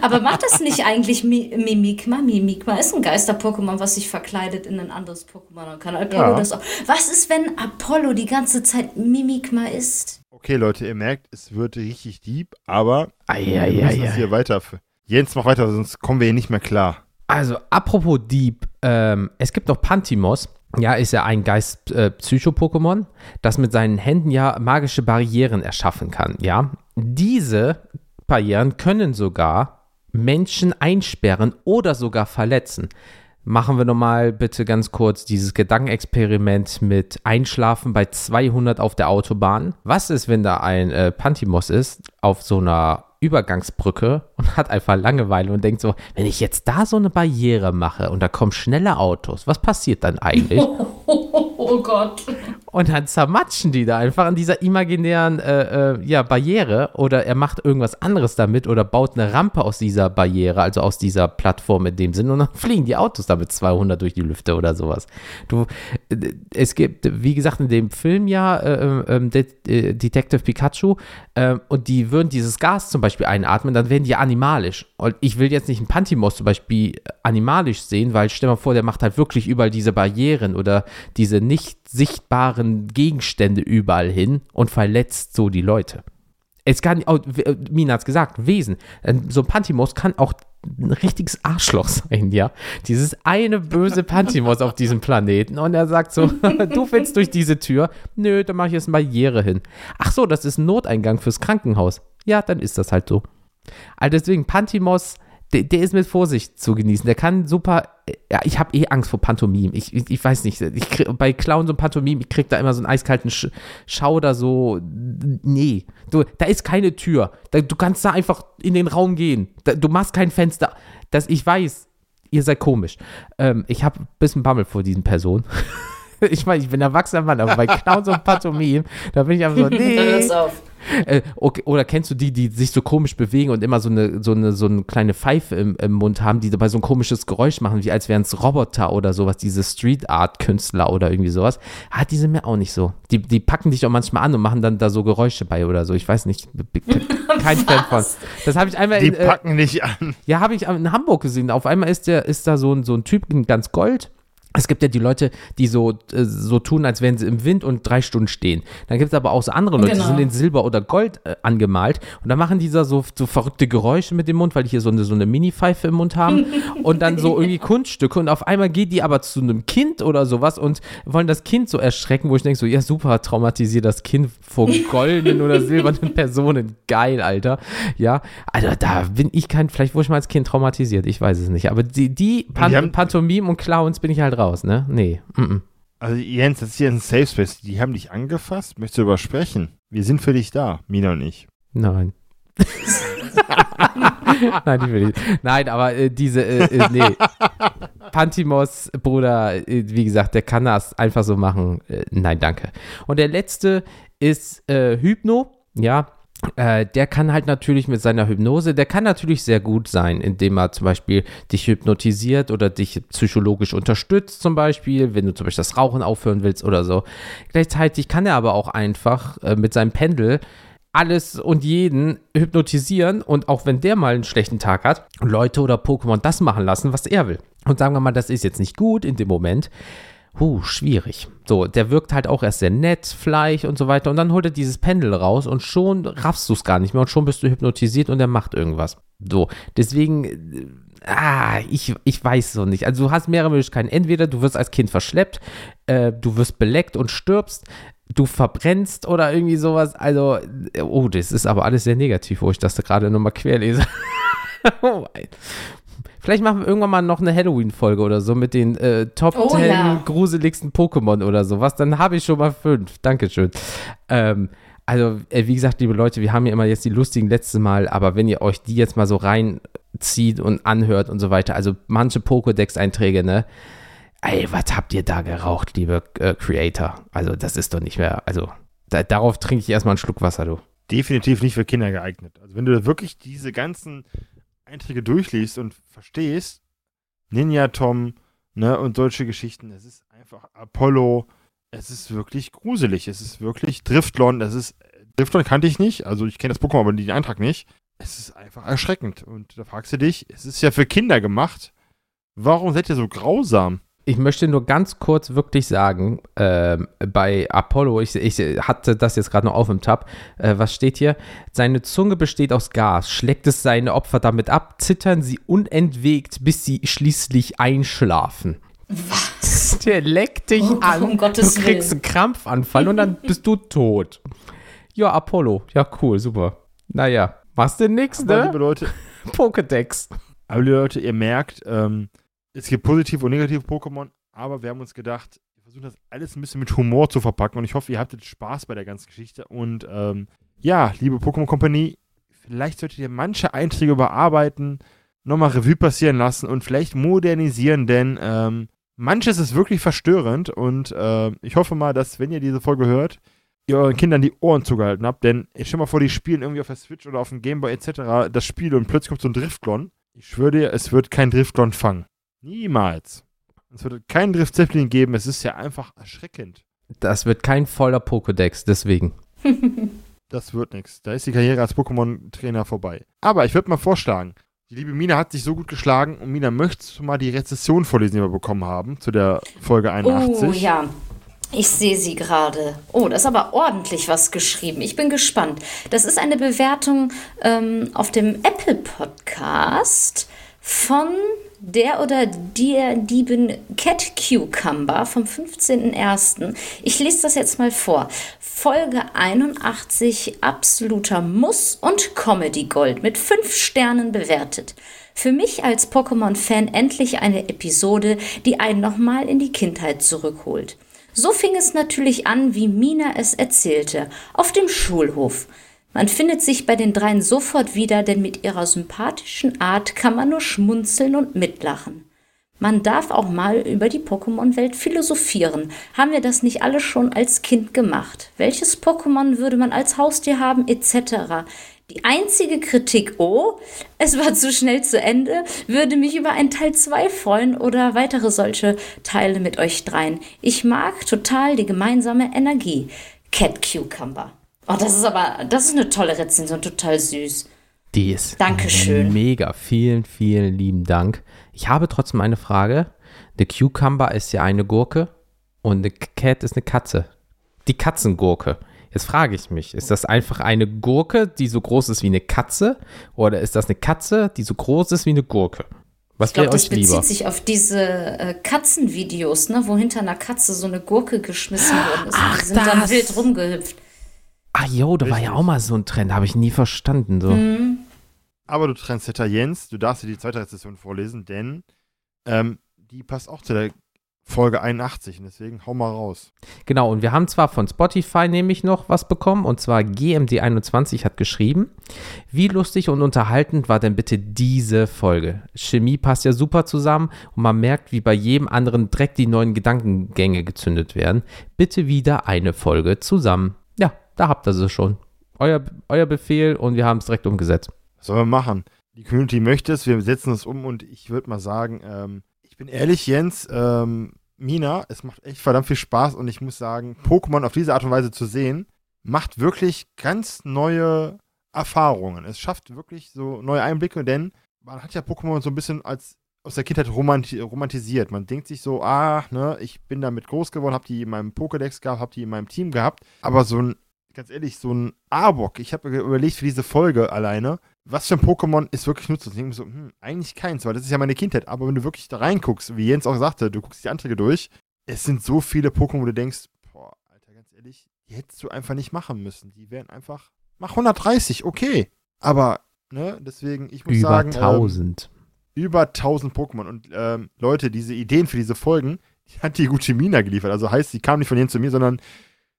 Aber macht das nicht eigentlich Mi- Mimikma? Mimikma ist ein Geister-Pokémon, was sich verkleidet in ein anderes Pokémon. Dann kann Apollo Ja. das auch. Was ist, wenn Apollo die ganze Zeit Mimikma ist? Okay, Leute, ihr merkt, es wird richtig deep, aber Ei, wir müssen hier weiter. Jens, mach weiter, sonst kommen wir hier nicht mehr klar. Also, apropos Dieb, ähm, es gibt noch Pantimos. Ja, ist ja ein Geist-Psycho-Pokémon, das mit seinen Händen ja magische Barrieren erschaffen kann, ja. Diese Barrieren können sogar Menschen einsperren oder sogar verletzen. Machen wir nochmal bitte ganz kurz dieses Gedankenexperiment mit Einschlafen bei 200 auf der Autobahn. Was ist, wenn da ein äh, Pantimos ist auf so einer Übergangsbrücke und hat einfach Langeweile und denkt so, wenn ich jetzt da so eine Barriere mache und da kommen schnelle Autos, was passiert dann eigentlich? [laughs] Oh Gott. Und dann zermatschen die da einfach an dieser imaginären äh, äh, ja, Barriere oder er macht irgendwas anderes damit oder baut eine Rampe aus dieser Barriere, also aus dieser Plattform in dem Sinn und dann fliegen die Autos damit 200 durch die Lüfte oder sowas. Du, äh, es gibt, wie gesagt, in dem Film ja äh, äh, Det äh, Detective Pikachu und die würden dieses Gas zum Beispiel einatmen, dann werden die animalisch. Und ich will jetzt nicht einen Pantimos zum Beispiel animalisch sehen, weil stell mal vor, der macht halt wirklich überall diese Barrieren oder diese nicht sichtbaren Gegenstände überall hin und verletzt so die Leute. Es kann, auch, äh, Mina hat es gesagt, Wesen. Äh, So ein Pantimos kann auch ein richtiges Arschloch sein, ja. Dieses eine böse Pantimos auf diesem Planeten und er sagt so, [laughs] du willst durch diese Tür? Nö, dann mache ich jetzt eine Barriere hin. Ach so, das ist ein Noteingang fürs Krankenhaus. Ja, dann ist das halt so. Also deswegen, Pantimos, der, der ist mit Vorsicht zu genießen. Der kann super. Ja, ich habe eh Angst vor Pantomim. Ich, ich, ich weiß nicht. Ich krieg, bei Clown so ein Pantomim, ich krieg da immer so einen eiskalten Sch Schauder, so. Nee. Du, da ist keine Tür. Da, du kannst da einfach in den Raum gehen. Da, du machst kein Fenster. Das, ich weiß, ihr seid komisch. Ähm, ich habe ein bisschen Bammel vor diesen Personen. [laughs] ich meine, ich bin ein erwachsener Mann, aber bei Clown so ein Pantomim, da bin ich einfach so, [laughs] nee. [laughs] Äh, okay, oder kennst du die, die sich so komisch bewegen und immer so eine, so eine, so eine kleine Pfeife im, im Mund haben, die dabei so ein komisches Geräusch machen, wie als wären es Roboter oder sowas, diese Street Art Künstler oder irgendwie sowas. Ah, die sind mir auch nicht so. Die, die packen dich auch manchmal an und machen dann da so Geräusche bei oder so. Ich weiß nicht, [laughs] kein Fan von. Das habe ich einmal Die in, äh, packen nicht an. ja, habe ich in Hamburg gesehen. Auf einmal ist, der, ist da so ein, so ein Typ in ganz Gold. Es gibt ja die Leute, die so, äh, so tun, als wären sie im Wind und drei Stunden stehen. Dann gibt es aber auch so andere Leute, die Genau. sind in Silber oder Gold äh, angemalt und dann machen die da so, so verrückte Geräusche mit dem Mund, weil die hier so eine, so eine Mini-Pfeife im Mund haben [laughs] und dann so irgendwie Kunststücke und auf einmal geht die aber zu einem Kind oder sowas und wollen das Kind so erschrecken, wo ich denke so, ja super, traumatisiert das Kind vor [laughs] goldenen oder silbernen Personen. Geil, Alter. Ja, also da bin ich kein, vielleicht wurde ich mal als Kind traumatisiert, ich weiß es nicht, aber die, die, Pan die haben- Pantomim und Clowns bin ich halt raus, ne? Nee, mm -mm. Also Jens, das ist hier ein Safe Space. Die haben dich angefasst. Möchtest du darüber sprechen? Wir sind für dich da, Mina und ich. Nein. [laughs] Nein, die will ich. Nein, aber äh, diese, äh, äh, nee. Pantimos, Bruder, wie gesagt, der kann das einfach so machen. Äh, nein, danke. Und der letzte ist äh, Hypno. Ja, äh, der kann halt natürlich mit seiner Hypnose, der kann natürlich sehr gut sein, indem er zum Beispiel dich hypnotisiert oder dich psychologisch unterstützt, zum Beispiel, wenn du zum Beispiel das Rauchen aufhören willst oder so. Gleichzeitig kann er aber auch einfach äh, mit seinem Pendel alles und jeden hypnotisieren und auch wenn der mal einen schlechten Tag hat, Leute oder Pokémon das machen lassen, was er will. Und sagen wir mal, das ist jetzt nicht gut in dem Moment, Huh, schwierig. So, der wirkt halt auch erst sehr nett, Fleisch und so weiter. Und dann holt er dieses Pendel raus und schon raffst du es gar nicht mehr und schon bist du hypnotisiert und er macht irgendwas. So, deswegen, äh, ah, ich, ich weiß so nicht. Also du hast mehrere Möglichkeiten. Entweder du wirst als Kind verschleppt, äh, du wirst beleckt und stirbst, du verbrennst oder irgendwie sowas. Also, oh, das ist aber alles sehr negativ, wo ich das da gerade nochmal querlese. [laughs] oh, Vielleicht machen wir irgendwann mal noch eine Halloween-Folge oder so mit den äh, Top oh, 10 ja. gruseligsten Pokémon oder sowas. Dann habe ich schon mal fünf. Dankeschön. Ähm, also, äh, wie gesagt, liebe Leute, wir haben ja immer jetzt die lustigen letzte Mal, aber wenn ihr euch die jetzt mal so reinzieht und anhört und so weiter, also manche Pokédex-Einträge, ne? Ey, was habt ihr da geraucht, liebe äh, Creator? Also, das ist doch nicht mehr, also, da, darauf trinke ich erstmal einen Schluck Wasser, du. Definitiv nicht für Kinder geeignet. Also, wenn du wirklich diese ganzen Einträge durchliest und verstehst, Ninja Tom, ne, und solche Geschichten, es ist einfach Apollo, es ist wirklich gruselig, es ist wirklich Driftlon, das ist, Driftlon kannte ich nicht, also ich kenne das Pokémon, aber den Eintrag nicht. Es ist einfach erschreckend und da fragst du dich, es ist ja für Kinder gemacht, warum seid ihr so grausam? Ich möchte nur ganz kurz wirklich sagen, äh, bei Apollo, ich, ich, hatte das jetzt gerade noch auf im Tab, äh, was steht hier? Seine Zunge besteht aus Gas, schlägt es seine Opfer damit ab, zittern sie unentwegt, bis sie schließlich einschlafen. Was? Der leckt dich oh, an, um Gottes du kriegst einen Krampfanfall und dann [laughs] bist du tot. Ja, Apollo, ja cool, super. Naja, was denn nix, ne? Liebe Leute, [laughs] Pokédex. Aber liebe Leute, ihr merkt, ähm, es gibt positive und negative Pokémon, aber wir haben uns gedacht, wir versuchen das alles ein bisschen mit Humor zu verpacken und ich hoffe, ihr hattet Spaß bei der ganzen Geschichte. Und ähm, ja, liebe Pokémon Company, vielleicht solltet ihr manche Einträge überarbeiten, nochmal Revue passieren lassen und vielleicht modernisieren, denn ähm, manches ist wirklich verstörend und äh, ich hoffe mal, dass, wenn ihr diese Folge hört, ihr euren Kindern die Ohren zugehalten habt, denn ich stell mal vor, die spielen irgendwie auf der Switch oder auf dem Gameboy etc. das Spiel und plötzlich kommt so ein Driftglon. Ich schwöre dir, es wird kein Driftglon fangen. Niemals. Es wird keinen Drift Zeppelin geben. Es ist ja einfach erschreckend. Das wird kein voller Pokédex, deswegen. [laughs] das wird nichts. Da ist die Karriere als Pokémon-Trainer vorbei. Aber ich würde mal vorschlagen, die liebe Mina hat sich so gut geschlagen und Mina, möchtest du mal die Rezession vorlesen, die wir bekommen haben zu der Folge 81? Oh ja. Ich sehe sie gerade. Oh, das ist aber ordentlich was geschrieben. Ich bin gespannt. Das ist eine Bewertung ähm, auf dem Apple Podcast von der oder der Dieben Cat Cucumber vom 15.01. Ich lese das jetzt mal vor. Folge 81 absoluter Muss und Comedy Gold mit 5 Sternen bewertet. Für mich als Pokémon-Fan endlich eine Episode, die einen nochmal in die Kindheit zurückholt. So fing es natürlich an, wie Mina es erzählte, auf dem Schulhof. Man findet sich bei den dreien sofort wieder, denn mit ihrer sympathischen Art kann man nur schmunzeln und mitlachen. Man darf auch mal über die Pokémon-Welt philosophieren. Haben wir das nicht alle schon als Kind gemacht? Welches Pokémon würde man als Haustier haben, etc. Die einzige Kritik, oh, es war zu schnell zu Ende, würde mich über ein Teil 2 freuen oder weitere solche Teile mit euch dreien. Ich mag total die gemeinsame Energie. Cat Cucumber. Oh, das ist aber, das ist eine tolle Rezension, total süß. Die ist Dankeschön. mega. Vielen, vielen lieben Dank. Ich habe trotzdem eine Frage. Eine Cucumber ist ja eine Gurke und eine Cat ist eine Katze. Die Katzengurke. Jetzt frage ich mich, ist das einfach eine Gurke, die so groß ist wie eine Katze? Oder ist das eine Katze, die so groß ist wie eine Gurke? Was wäre euch lieber? Das bezieht sich auf diese äh, Katzenvideos, ne, wo hinter einer Katze so eine Gurke geschmissen worden ist. Ach, die sind das. dann wild rumgehüpft. Ah, jo, da war ja auch mal so ein Trend, habe ich nie verstanden. So. Mhm. Aber du Trendsetter Jens, du darfst dir die zweite Rezession vorlesen, denn ähm, die passt auch zu der Folge 81 und deswegen hau mal raus. Genau, und wir haben zwar von Spotify nämlich noch was bekommen, und zwar GMD21 hat geschrieben, wie lustig und unterhaltend war denn bitte diese Folge? Chemie passt ja super zusammen und man merkt, wie bei jedem anderen direkt die neuen Gedankengänge gezündet werden. Bitte wieder eine Folge zusammen. Da habt ihr sie schon. Euer, euer Befehl und wir haben es direkt umgesetzt. Was sollen wir machen? Die Community möchte es, wir setzen es um und ich würde mal sagen, ähm, ich bin ehrlich, Jens, ähm, Mina, es macht echt verdammt viel Spaß und ich muss sagen, Pokémon auf diese Art und Weise zu sehen, macht wirklich ganz neue Erfahrungen. Es schafft wirklich so neue Einblicke, denn man hat ja Pokémon so ein bisschen als aus der Kindheit romanti romantisiert. Man denkt sich so, ah, ne, ich bin damit groß geworden, hab die in meinem Pokédex gehabt, hab die in meinem Team gehabt, aber so ein ganz ehrlich, so ein Arbok, ich habe überlegt für diese Folge alleine, was für ein Pokémon ist wirklich nutzlos? Ich denke mir so, hm, eigentlich keins, weil das ist ja meine Kindheit. Aber wenn du wirklich da reinguckst, wie Jens auch sagte, du guckst die Anträge durch, es sind so viele Pokémon, wo du denkst, boah, Alter, ganz ehrlich, die hättest du einfach nicht machen müssen. Die wären einfach, mach 130, okay. Aber, ne, deswegen, ich muss über sagen. Über 1000. Ähm, über 1000 Pokémon. Und ähm, Leute, diese Ideen für diese Folgen, die hat die gute Mina geliefert. Also heißt, die kam nicht von Jens zu mir, sondern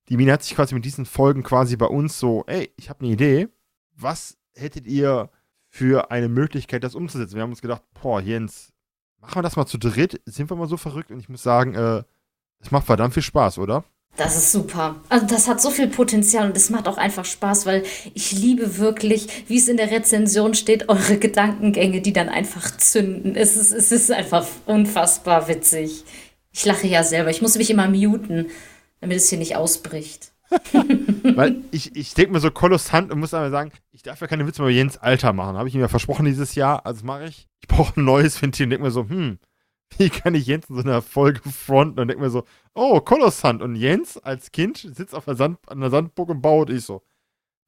die Mina hat sich quasi mit diesen Folgen quasi bei uns so, ey, ich habe eine Idee, was hättet ihr für eine Möglichkeit, das umzusetzen? Wir haben uns gedacht, boah, Jens, machen wir das mal zu dritt, sind wir mal so verrückt und ich muss sagen, äh, es macht verdammt viel Spaß, oder? Das ist super. Also das hat so viel Potenzial und es macht auch einfach Spaß, weil ich liebe wirklich, wie es in der Rezension steht, eure Gedankengänge, die dann einfach zünden. Es ist, es ist einfach unfassbar witzig. Ich lache ja selber. Ich muss mich immer muten damit es hier nicht ausbricht. [laughs] Weil ich, ich denke mir so kolossant und muss aber sagen, ich darf ja keine Witze mehr über Jens Alter machen. Habe ich ihm ja versprochen dieses Jahr, also mache ich. Ich brauche ein neues Ventil und denke mir so, hm, [laughs] wie kann ich Jens in so einer Folge fronten und denke mir so, oh, kolossant. Und Jens als Kind sitzt auf der Sand, an der Sandburg und baut. Ich so,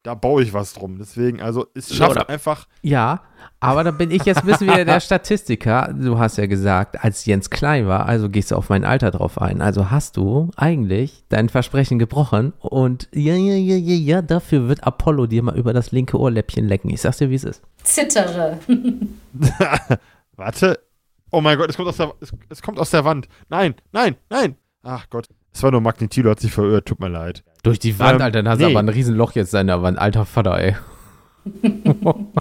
da baue ich was drum. Deswegen, also es schafft Oder, einfach. Ja, aber da bin ich jetzt ein bisschen wieder der [laughs] Statistiker. Du hast ja gesagt, als Jens klein war, also gehst du auf mein Alter drauf ein. Also hast du eigentlich dein Versprechen gebrochen und ja, ja, ja, ja, ja, dafür wird Apollo dir mal über das linke Ohrläppchen lecken. Ich sag's dir, wie es ist. Zittere. [laughs] Warte. Oh mein Gott, es kommt aus der, es, es kommt aus der Wand. Nein, nein, nein. Ach Gott. Es war nur Magnetilo, hat sich verirrt, tut mir leid. Durch die Wand, ähm, Alter, dann hast du nee. aber ein Riesenloch jetzt in der Wand. Alter Vater, ey. [laughs]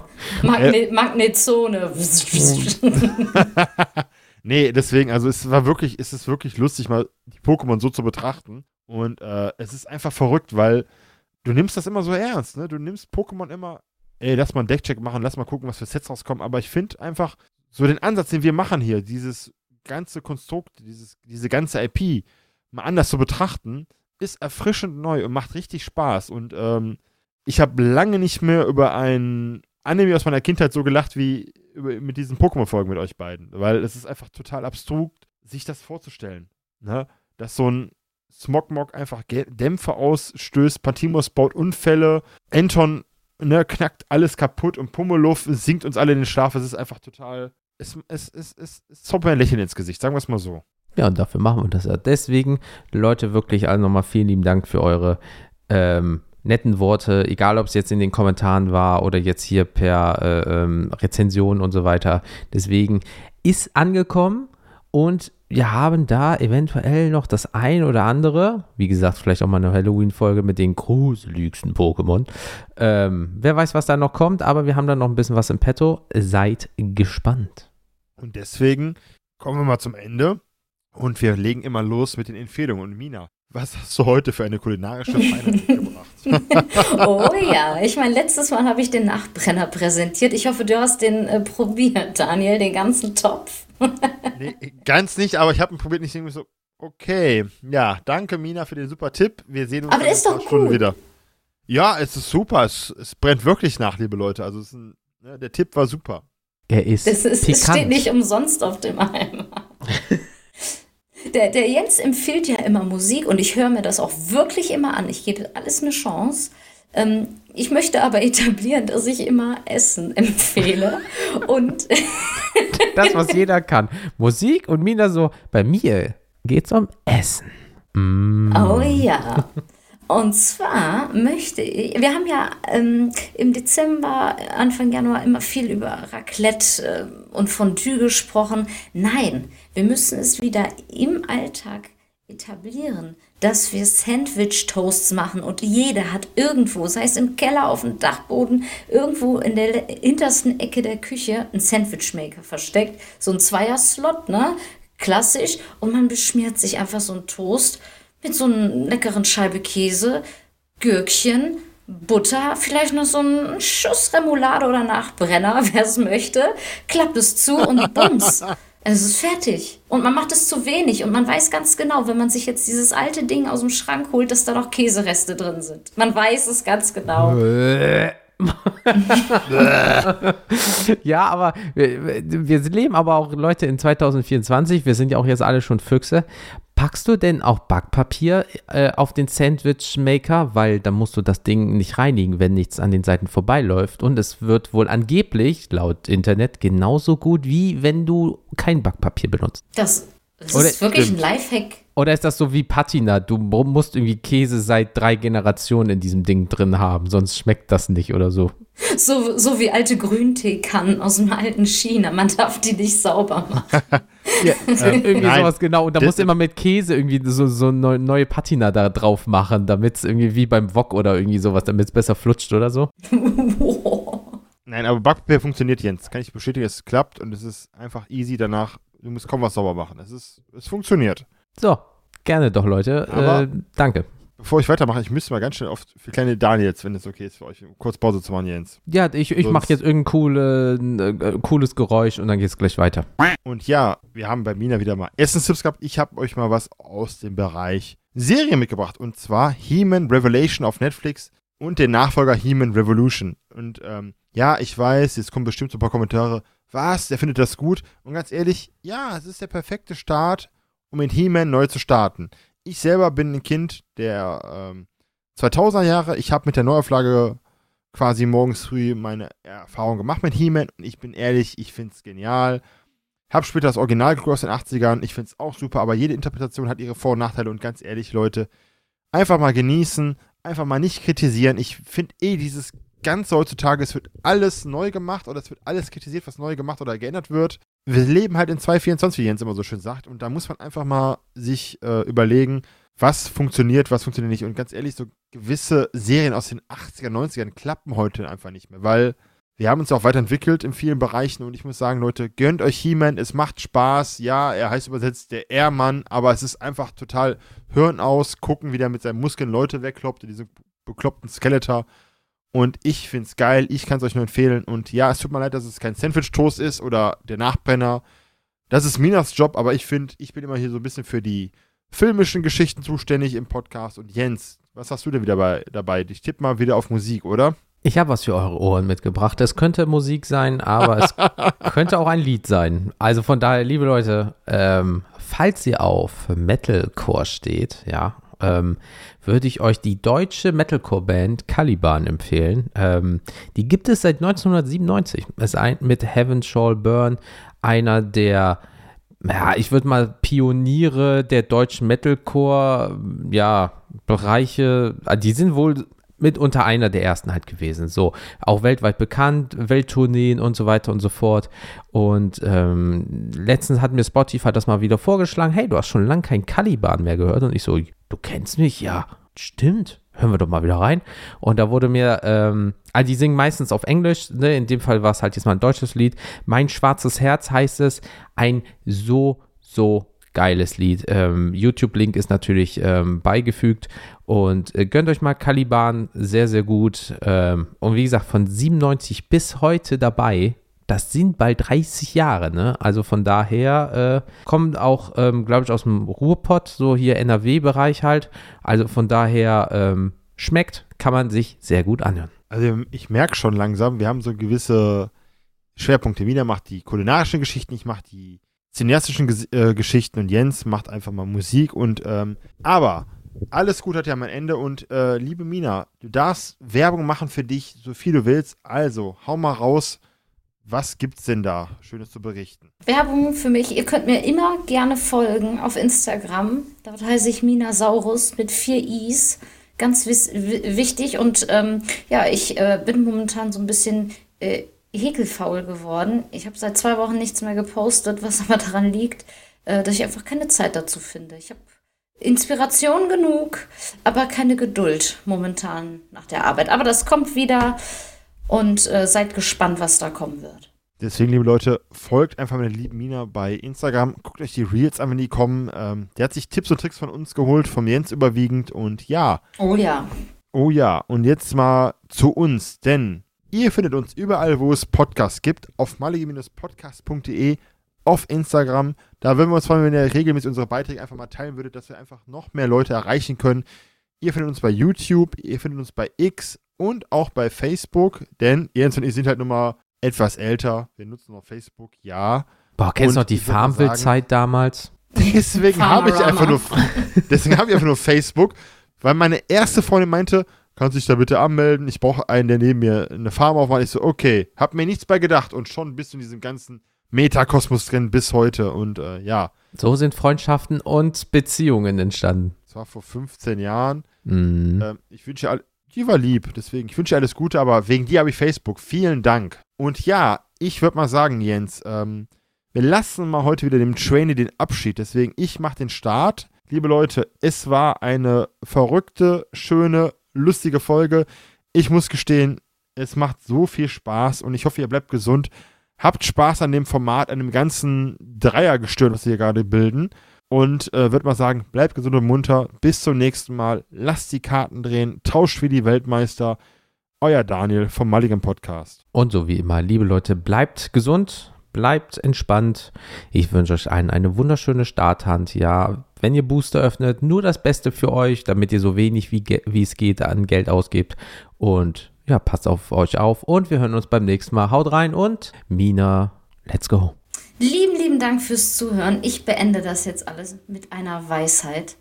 Magne Magnetzone. [laughs] nee, deswegen, also es war wirklich, es ist wirklich lustig, mal die Pokémon so zu betrachten. Und äh, es ist einfach verrückt, weil du nimmst das immer so ernst, ne? Du nimmst Pokémon immer, ey, lass mal einen Deckcheck machen, lass mal gucken, was für Sets rauskommen. Aber ich finde einfach so den Ansatz, den wir machen hier, dieses ganze Konstrukt, dieses, diese ganze IP, mal anders zu betrachten, ist erfrischend neu und macht richtig Spaß. Und ähm, ich habe lange nicht mehr über ein Anime aus meiner Kindheit so gelacht wie über, mit diesen Pokémon-Folgen mit euch beiden. Weil es ist einfach total abstrug, sich das vorzustellen. Ne? Dass so ein Smogmog einfach Dämpfe ausstößt, Pantimos baut Unfälle, Anton ne, knackt alles kaputt und Pummeluff sinkt uns alle in den Schlaf. Es ist einfach total. Es, es, es, es, es zaubert ein Lächeln ins Gesicht, sagen wir es mal so. Ja, und dafür machen wir das ja. Deswegen, Leute, wirklich alle nochmal vielen lieben Dank für eure ähm, netten Worte, egal ob es jetzt in den Kommentaren war oder jetzt hier per äh, ähm, Rezension und so weiter. Deswegen ist angekommen und wir haben da eventuell noch das ein oder andere, wie gesagt, vielleicht auch mal eine Halloween-Folge mit den gruseligsten Pokémon. Ähm, wer weiß, was da noch kommt, aber wir haben da noch ein bisschen was im Petto. Seid gespannt. Und deswegen kommen wir mal zum Ende. Und wir legen immer los mit den Empfehlungen. Und Mina, was hast du heute für eine kulinarische Feinheit mitgebracht? [laughs] [laughs] oh ja, ich meine, letztes Mal habe ich den Nachtbrenner präsentiert. Ich hoffe, du hast den äh, probiert, Daniel, den ganzen Topf. [laughs] nee, ganz nicht, aber ich habe ihn probiert nicht irgendwie so. Okay, ja, danke Mina für den super Tipp. Wir sehen uns aber in ein paar Stunden gut. wieder. Ja, es ist super. Es, es, brennt wirklich nach, liebe Leute. Also ein, ne, der Tipp war super. Er ist. Es, ist, es steht nicht umsonst auf dem Eimer. Der, der Jens empfiehlt ja immer Musik und ich höre mir das auch wirklich immer an. Ich gebe alles eine Chance. Ähm, ich möchte aber [laughs] etablieren, dass ich immer Essen [laughs] empfehle. und [laughs] das, was jeder kann. Musik und Mina so, bei mir geht es um Essen. Mm. Oh ja. Und zwar möchte ich, wir haben ja ähm, im Dezember, Anfang Januar immer viel über Raclette äh, und Fondue gesprochen. Nein, wir müssen es wieder im Alltag etablieren, dass wir Sandwich-Toasts machen und jeder hat irgendwo, sei es im Keller, auf dem Dachboden, irgendwo in der hintersten Ecke der Küche einen Sandwich-Maker versteckt. So ein Zweier-Slot, ne? Klassisch. Und man beschmiert sich einfach so einen Toast mit so einer leckeren Scheibe Käse, Gürkchen, Butter, vielleicht noch so einen Schuss Remoulade oder Nachbrenner, [laughs] wer es möchte, klappt es zu und bums. [laughs] Es ist fertig. Und man macht es zu wenig. Und man weiß ganz genau, wenn man sich jetzt dieses alte Ding aus dem Schrank holt, dass da noch Käsereste drin sind. Man weiß es ganz genau. [laughs] ja, aber wir, wir, leben aber auch Leute in 2024. Wir sind ja auch jetzt alle schon Füchse. Packst du denn auch Backpapier äh, auf den Sandwich Maker? Weil dann musst du das Ding nicht reinigen, wenn nichts an den Seiten vorbeiläuft. Und es wird wohl angeblich, laut Internet, genauso gut, wie wenn du kein Backpapier benutzt. Das, das ist wirklich stimmt. ein Lifehack. Oder ist das so wie Patina? Du musst irgendwie Käse seit drei Generationen in diesem Ding drin haben, sonst schmeckt das nicht oder so. So, so wie alte Grünteekannen aus dem alten China. Man darf die nicht sauber machen. [laughs] ja, [laughs] äh, irgendwie Nein, sowas genau. Und da musst du immer mit Käse irgendwie so, so neue Patina da drauf machen, damit es irgendwie wie beim Wok oder irgendwie sowas, damit es besser flutscht oder so. [laughs] Nein, aber Backpapier funktioniert, Jens. Kann ich bestätigen, es klappt und es ist einfach easy danach. Du musst kaum was sauber machen. Es, ist, es funktioniert. So, gerne doch, Leute. Aber äh, danke. Bevor ich weitermache, ich müsste mal ganz schnell auf für kleine Daniels, wenn es okay ist für euch, kurz Pause zu machen, Jens. Ja, ich, ich mache jetzt irgendein coole, äh, cooles Geräusch und dann geht es gleich weiter. Und ja, wir haben bei Mina wieder mal Essenstipps gehabt. Ich habe euch mal was aus dem Bereich Serien mitgebracht. Und zwar He-Man Revelation auf Netflix und den Nachfolger He-Man Revolution. Und ähm, ja, ich weiß, jetzt kommen bestimmt so ein paar Kommentare. Was? Der findet das gut? Und ganz ehrlich, ja, es ist der perfekte Start, um in He-Man neu zu starten ich selber bin ein Kind der ähm, 2000er Jahre. Ich habe mit der Neuauflage quasi morgens früh meine Erfahrung gemacht mit He-Man und ich bin ehrlich, ich finde es genial. Hab später das Original geguckt aus den 80ern, ich finde es auch super, aber jede Interpretation hat ihre Vor- und Nachteile und ganz ehrlich, Leute, einfach mal genießen, einfach mal nicht kritisieren. Ich finde eh dieses Ganze heutzutage, es wird alles neu gemacht oder es wird alles kritisiert, was neu gemacht oder geändert wird wir leben halt in 2024, wie Jens immer so schön sagt. Und da muss man einfach mal sich äh, überlegen, was funktioniert, was funktioniert nicht. Und ganz ehrlich, so gewisse Serien aus den 80er, 90ern klappen heute einfach nicht mehr, weil wir haben uns auch weiterentwickelt in vielen Bereichen und ich muss sagen, Leute, gönnt euch He-Man, es macht Spaß. Ja, er heißt übersetzt der Ehrmann, aber es ist einfach total Hirn aus, gucken, wie der mit seinen Muskeln Leute wegkloppt, diese bekloppten Skeletor. Und ich finde es geil, ich kann es euch nur empfehlen. Und ja, es tut mir leid, dass es kein Sandwich-Toast ist oder der Nachbrenner. Das ist Minas Job, aber ich finde, ich bin immer hier so ein bisschen für die filmischen Geschichten zuständig im Podcast. Und Jens, was hast du denn wieder bei, dabei? Ich tippe mal wieder auf Musik, oder? Ich habe was für eure Ohren mitgebracht. Es könnte Musik sein, aber es [laughs] könnte auch ein Lied sein. Also von daher, liebe Leute, ähm, falls ihr auf Metalcore steht, ja, ähm, würde ich euch die deutsche Metalcore-Band Caliban empfehlen. Ähm, die gibt es seit 1997. Es ist ein, mit Heaven Shall Burn einer der ja, ich würde mal Pioniere der deutschen Metalcore, ja, ah, die sind wohl mitunter einer der ersten halt gewesen. So, auch weltweit bekannt, Welttourneen und so weiter und so fort. Und ähm, letztens hat mir Spotify das mal wieder vorgeschlagen, hey, du hast schon lange kein Caliban mehr gehört. Und ich so, du kennst mich? Ja, stimmt. Hören wir doch mal wieder rein. Und da wurde mir, ähm, also die singen meistens auf Englisch, ne? in dem Fall war es halt jetzt mal ein deutsches Lied. Mein schwarzes Herz heißt es, ein so, so geiles Lied. Ähm, YouTube-Link ist natürlich ähm, beigefügt und äh, gönnt euch mal Caliban, sehr, sehr gut. Ähm, und wie gesagt, von 97 bis heute dabei. Das sind bald 30 Jahre, ne? Also von daher äh, kommt auch, ähm, glaube ich, aus dem Ruhrpott, so hier NRW-Bereich halt. Also von daher ähm, schmeckt, kann man sich sehr gut anhören. Also ich merke schon langsam, wir haben so gewisse Schwerpunkte. Wieder macht die kulinarischen Geschichten, ich mache die cineastischen Ges äh, Geschichten und Jens macht einfach mal Musik und ähm, aber alles gut hat ja am Ende und äh, liebe Mina, du darfst Werbung machen für dich, so viel du willst. Also, hau mal raus. Was gibt's denn da Schönes zu berichten? Werbung für mich. Ihr könnt mir immer gerne folgen auf Instagram. Dort heiße ich Mina Saurus mit vier Is. ganz wichtig. Und ähm, ja, ich äh, bin momentan so ein bisschen äh, häkelfaul geworden. Ich habe seit zwei Wochen nichts mehr gepostet, was aber daran liegt, äh, dass ich einfach keine Zeit dazu finde. Ich habe Inspiration genug, aber keine Geduld momentan nach der Arbeit. Aber das kommt wieder und äh, seid gespannt, was da kommen wird. Deswegen, liebe Leute, folgt einfach meiner lieben Mina bei Instagram. Guckt euch die Reels an, wenn die kommen. Ähm, der hat sich Tipps und Tricks von uns geholt, vom Jens überwiegend. Und ja. Oh ja. Oh ja. Und jetzt mal zu uns, denn ihr findet uns überall, wo es Podcasts gibt, auf malige-podcast.de, auf Instagram. Da würden wir uns freuen, wenn ihr regelmäßig unsere Beiträge einfach mal teilen würdet, dass wir einfach noch mehr Leute erreichen können. Ihr findet uns bei YouTube, ihr findet uns bei X und auch bei Facebook, denn Jens und ich sind halt nun mal etwas älter. Wir nutzen noch Facebook, ja. Boah, kennst du noch die Farmville-Zeit damals? Deswegen habe ich einfach nur, [laughs] deswegen habe ich einfach nur Facebook, weil meine erste Freundin meinte, kannst du dich da bitte anmelden? Ich brauche einen, der neben mir eine Farm aufmacht. Ich so, okay, hab mir nichts bei gedacht und schon bist du in diesem ganzen Metakosmos drin bis heute und äh, ja. So sind Freundschaften und Beziehungen entstanden. Das war vor 15 Jahren. Mhm. Ähm, ich wünsche die war lieb, deswegen, ich wünsche alles Gute, aber wegen dir habe ich Facebook. Vielen Dank. Und ja, ich würde mal sagen, Jens, ähm, wir lassen mal heute wieder dem Trainee den Abschied. Deswegen, ich mache den Start. Liebe Leute, es war eine verrückte, schöne, lustige Folge. Ich muss gestehen, es macht so viel Spaß und ich hoffe, ihr bleibt gesund. Habt Spaß an dem Format, an dem ganzen Dreiergestirn, was wir hier gerade bilden. Und äh, würde mal sagen, bleibt gesund und munter. Bis zum nächsten Mal. Lasst die Karten drehen. Tauscht für die Weltmeister. Euer Daniel vom Mulligan Podcast. Und so wie immer, liebe Leute, bleibt gesund, bleibt entspannt. Ich wünsche euch allen eine wunderschöne Starthand. Ja, wenn ihr Booster öffnet, nur das Beste für euch, damit ihr so wenig wie, wie es geht an Geld ausgebt. Und ja, passt auf euch auf. Und wir hören uns beim nächsten Mal. Haut rein und Mina, let's go. Lieben, lieben Dank fürs Zuhören. Ich beende das jetzt alles mit einer Weisheit.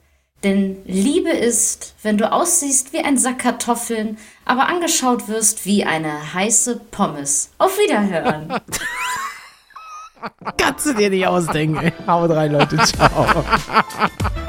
Denn Liebe ist, wenn du aussiehst wie ein Sack Kartoffeln, aber angeschaut wirst wie eine heiße Pommes. Auf Wiederhören. [laughs] Kannst du dir nicht ausdenken. Haut rein, Leute. Ciao. [laughs]